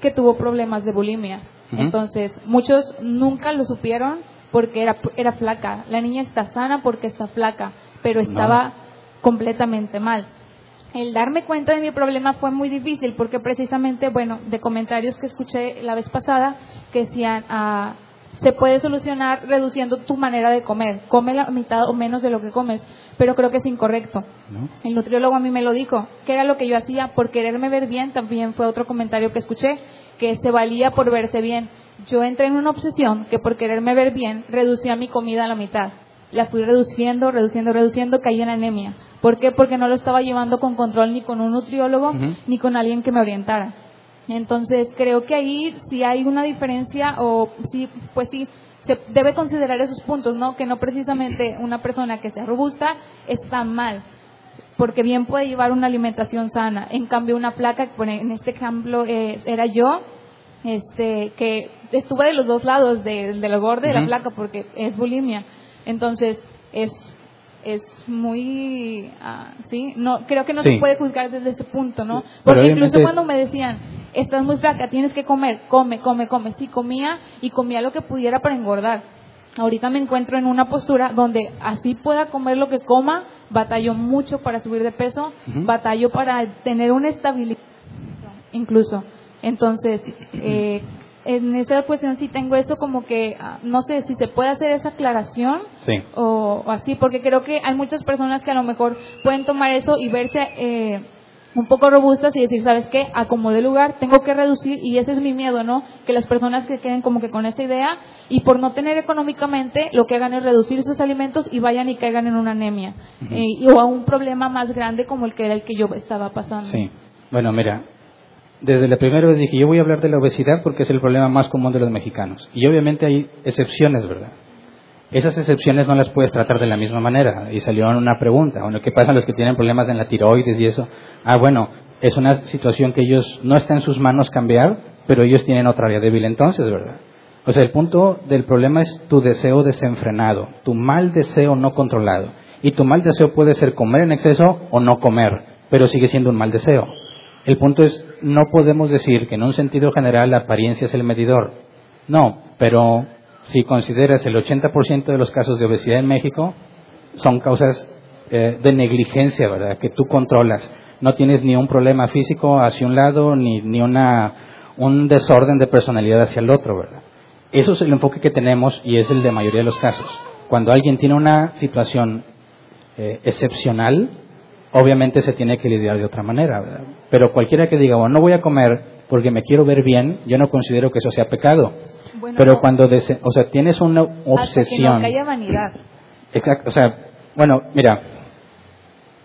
que tuvo problemas de bulimia. Entonces, muchos nunca lo supieron porque era, era flaca. La niña está sana porque está flaca, pero estaba completamente mal. El darme cuenta de mi problema fue muy difícil porque precisamente, bueno, de comentarios que escuché la vez pasada que decían, ah, se puede solucionar reduciendo tu manera de comer, come la mitad o menos de lo que comes, pero creo que es incorrecto. El nutriólogo a mí me lo dijo, que era lo que yo hacía por quererme ver bien, también fue otro comentario que escuché, que se valía por verse bien. Yo entré en una obsesión que por quererme ver bien reducía mi comida a la mitad. La fui reduciendo, reduciendo, reduciendo, caí en anemia. ¿Por qué? Porque no lo estaba llevando con control ni con un nutriólogo ni con alguien que me orientara. Entonces, creo que ahí sí hay una diferencia o sí, pues sí, se debe considerar esos puntos, ¿no? Que no precisamente una persona que sea robusta está mal, porque bien puede llevar una alimentación sana. En cambio, una placa, en este ejemplo eh, era yo, este, que estuve de los dos lados, de, de lo gordo de la placa, porque es bulimia. Entonces, es es muy, ah, sí, no, creo que no se puede juzgar desde ese punto, ¿no? Porque incluso cuando me decían, estás muy flaca, tienes que comer, come, come, come, sí, comía y comía lo que pudiera para engordar. Ahorita me encuentro en una postura donde así pueda comer lo que coma, batallo mucho para subir de peso, batallo para tener una estabilidad, incluso. Entonces, eh, en esa cuestión sí tengo eso como que, ah, no sé si se puede hacer esa aclaración o, así, porque creo que hay muchas personas que a lo mejor pueden tomar eso y verse eh, un poco robustas y decir, ¿sabes qué? Acomode lugar, tengo que reducir y ese es mi miedo, ¿no? Que las personas que queden como que con esa idea y por no tener económicamente, lo que hagan es reducir sus alimentos y vayan y caigan en una anemia eh, o a un problema más grande como el que era el que yo estaba pasando. Sí, bueno, mira, desde la primera dije, yo voy a hablar de la obesidad porque es el problema más común de los mexicanos. Y obviamente hay excepciones, ¿verdad? Esas excepciones no las puedes tratar de la misma manera. Y salió una pregunta, bueno, ¿qué pasa a los que tienen problemas en la tiroides y eso? Ah, bueno, es una situación que ellos no está en sus manos cambiar, pero ellos tienen otra área débil entonces, ¿verdad? O sea, el punto del problema es tu deseo desenfrenado, tu mal deseo no controlado. Y tu mal deseo puede ser comer en exceso o no comer, pero sigue siendo un mal deseo. El punto es, no podemos decir que en un sentido general la apariencia es el medidor. No, pero si consideras el 80% de los casos de obesidad en México, son causas eh, de negligencia, ¿verdad? Que tú controlas. No tienes ni un problema físico hacia un lado, ni, ni una, un desorden de personalidad hacia el otro, ¿verdad? Eso es el enfoque que tenemos y es el de mayoría de los casos. Cuando alguien tiene una situación eh, excepcional, obviamente se tiene que lidiar de otra manera. ¿verdad? Pero cualquiera que diga, bueno, no voy a comer porque me quiero ver bien, yo no considero que eso sea pecado. Pero cuando, o sea, tienes una obsesión. Hasta que haya vanidad. Exacto, o sea, bueno, mira,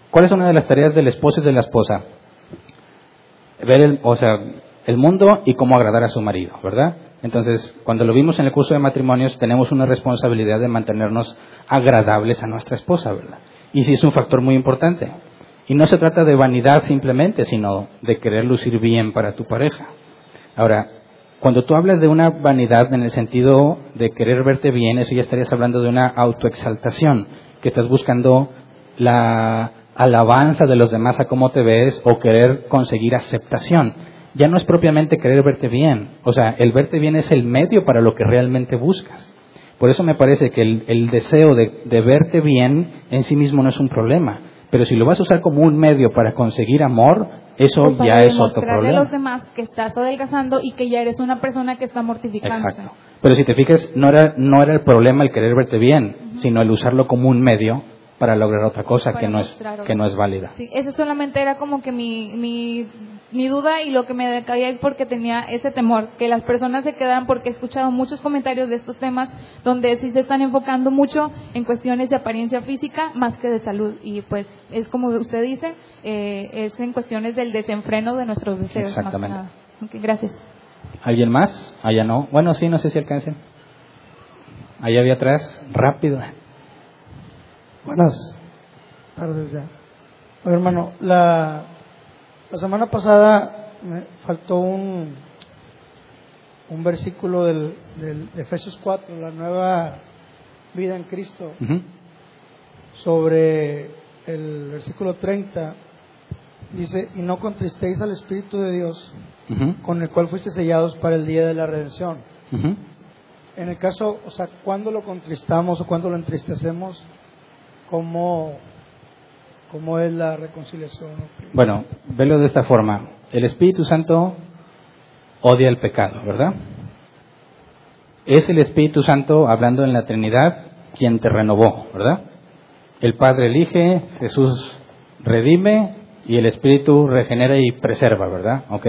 ¿cuál es una de las tareas del esposo y de la esposa? Ver el, o sea, el mundo y cómo agradar a su marido, ¿verdad? Entonces, cuando lo vimos en el curso de matrimonios, tenemos una responsabilidad de mantenernos agradables a nuestra esposa, ¿verdad? Y sí es un factor muy importante. Y no se trata de vanidad simplemente, sino de querer lucir bien para tu pareja. Ahora, cuando tú hablas de una vanidad en el sentido de querer verte bien, eso ya estarías hablando de una autoexaltación, que estás buscando la alabanza de los demás a cómo te ves o querer conseguir aceptación. Ya no es propiamente querer verte bien, o sea, el verte bien es el medio para lo que realmente buscas. Por eso me parece que el, deseo de, de verte bien en sí mismo no es un problema, pero si lo vas a usar como un medio para conseguir amor, eso ya es otro problema. a los demás que estás adelgazando y que ya eres una persona que está mortificándose. Exacto. Pero si te fijas, no era, no era el problema el querer verte bien, sino el usarlo como un medio para lograr otra cosa que no, es, que no es válida. Sí, eso solamente era como que mi, mi, mi duda y lo que me caía es porque tenía ese temor, que las personas se quedaran, porque he escuchado muchos comentarios de estos temas donde sí se están enfocando mucho en cuestiones de apariencia física más que de salud. Y pues es como usted dice, eh, es en cuestiones del desenfreno de nuestros deseos. Exactamente. gracias. ¿Alguien más? Allá no. Bueno, sí, no sé si alcancen. Allá había atrás, rápido. Buenas tardes ya. hermano, la, la semana pasada me faltó un, un versículo del, del de Efesios 4, la nueva vida en Cristo, sobre el versículo 30. Dice, y no contristéis al Espíritu de Dios, con el cual fuiste sellados para el día de la redención. En el caso, o sea, cuando lo contristamos o cuando lo entristecemos, cómo, cómo es la reconciliación. Bueno, velo de esta forma. El Espíritu Santo odia el pecado, ¿verdad? Es el Espíritu Santo, hablando en la Trinidad, quien te renovó, ¿verdad? El Padre elige, Jesús redime y el Espíritu regenera y preserva, ¿verdad? Ok.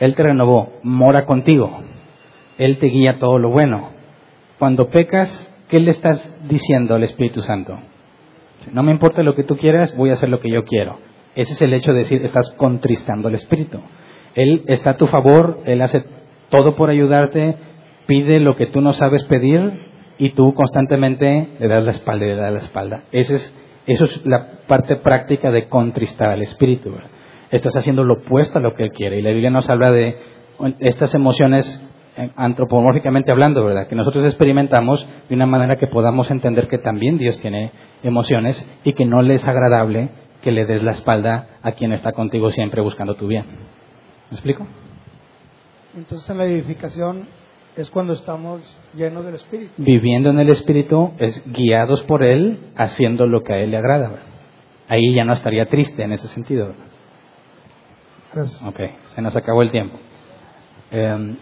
Él te renovó, mora contigo. Él te guía todo lo bueno. Cuando pecas, ¿qué le estás diciendo al Espíritu Santo? No me importa lo que tú quieras, voy a hacer lo que yo quiero. Ese es el hecho de decir, estás contristando al Espíritu. Él está a tu favor, Él hace todo por ayudarte, pide lo que tú no sabes pedir y tú constantemente le das la espalda y le das la espalda. Ese es, eso es la parte práctica de contristar al Espíritu. Estás haciendo lo opuesto a lo que Él quiere. Y la Biblia nos habla de estas emociones antropomórficamente hablando, ¿verdad? Que nosotros experimentamos de una manera que podamos entender que también Dios tiene emociones y que no le es agradable que le des la espalda a quien está contigo siempre buscando tu bien. ¿Me explico? Entonces en la edificación es cuando estamos llenos del Espíritu. Viviendo en el Espíritu es guiados por Él, haciendo lo que a Él le agrada. ¿verdad? Ahí ya no estaría triste en ese sentido. ¿verdad? Gracias. Ok, se nos acabó el tiempo. Eh,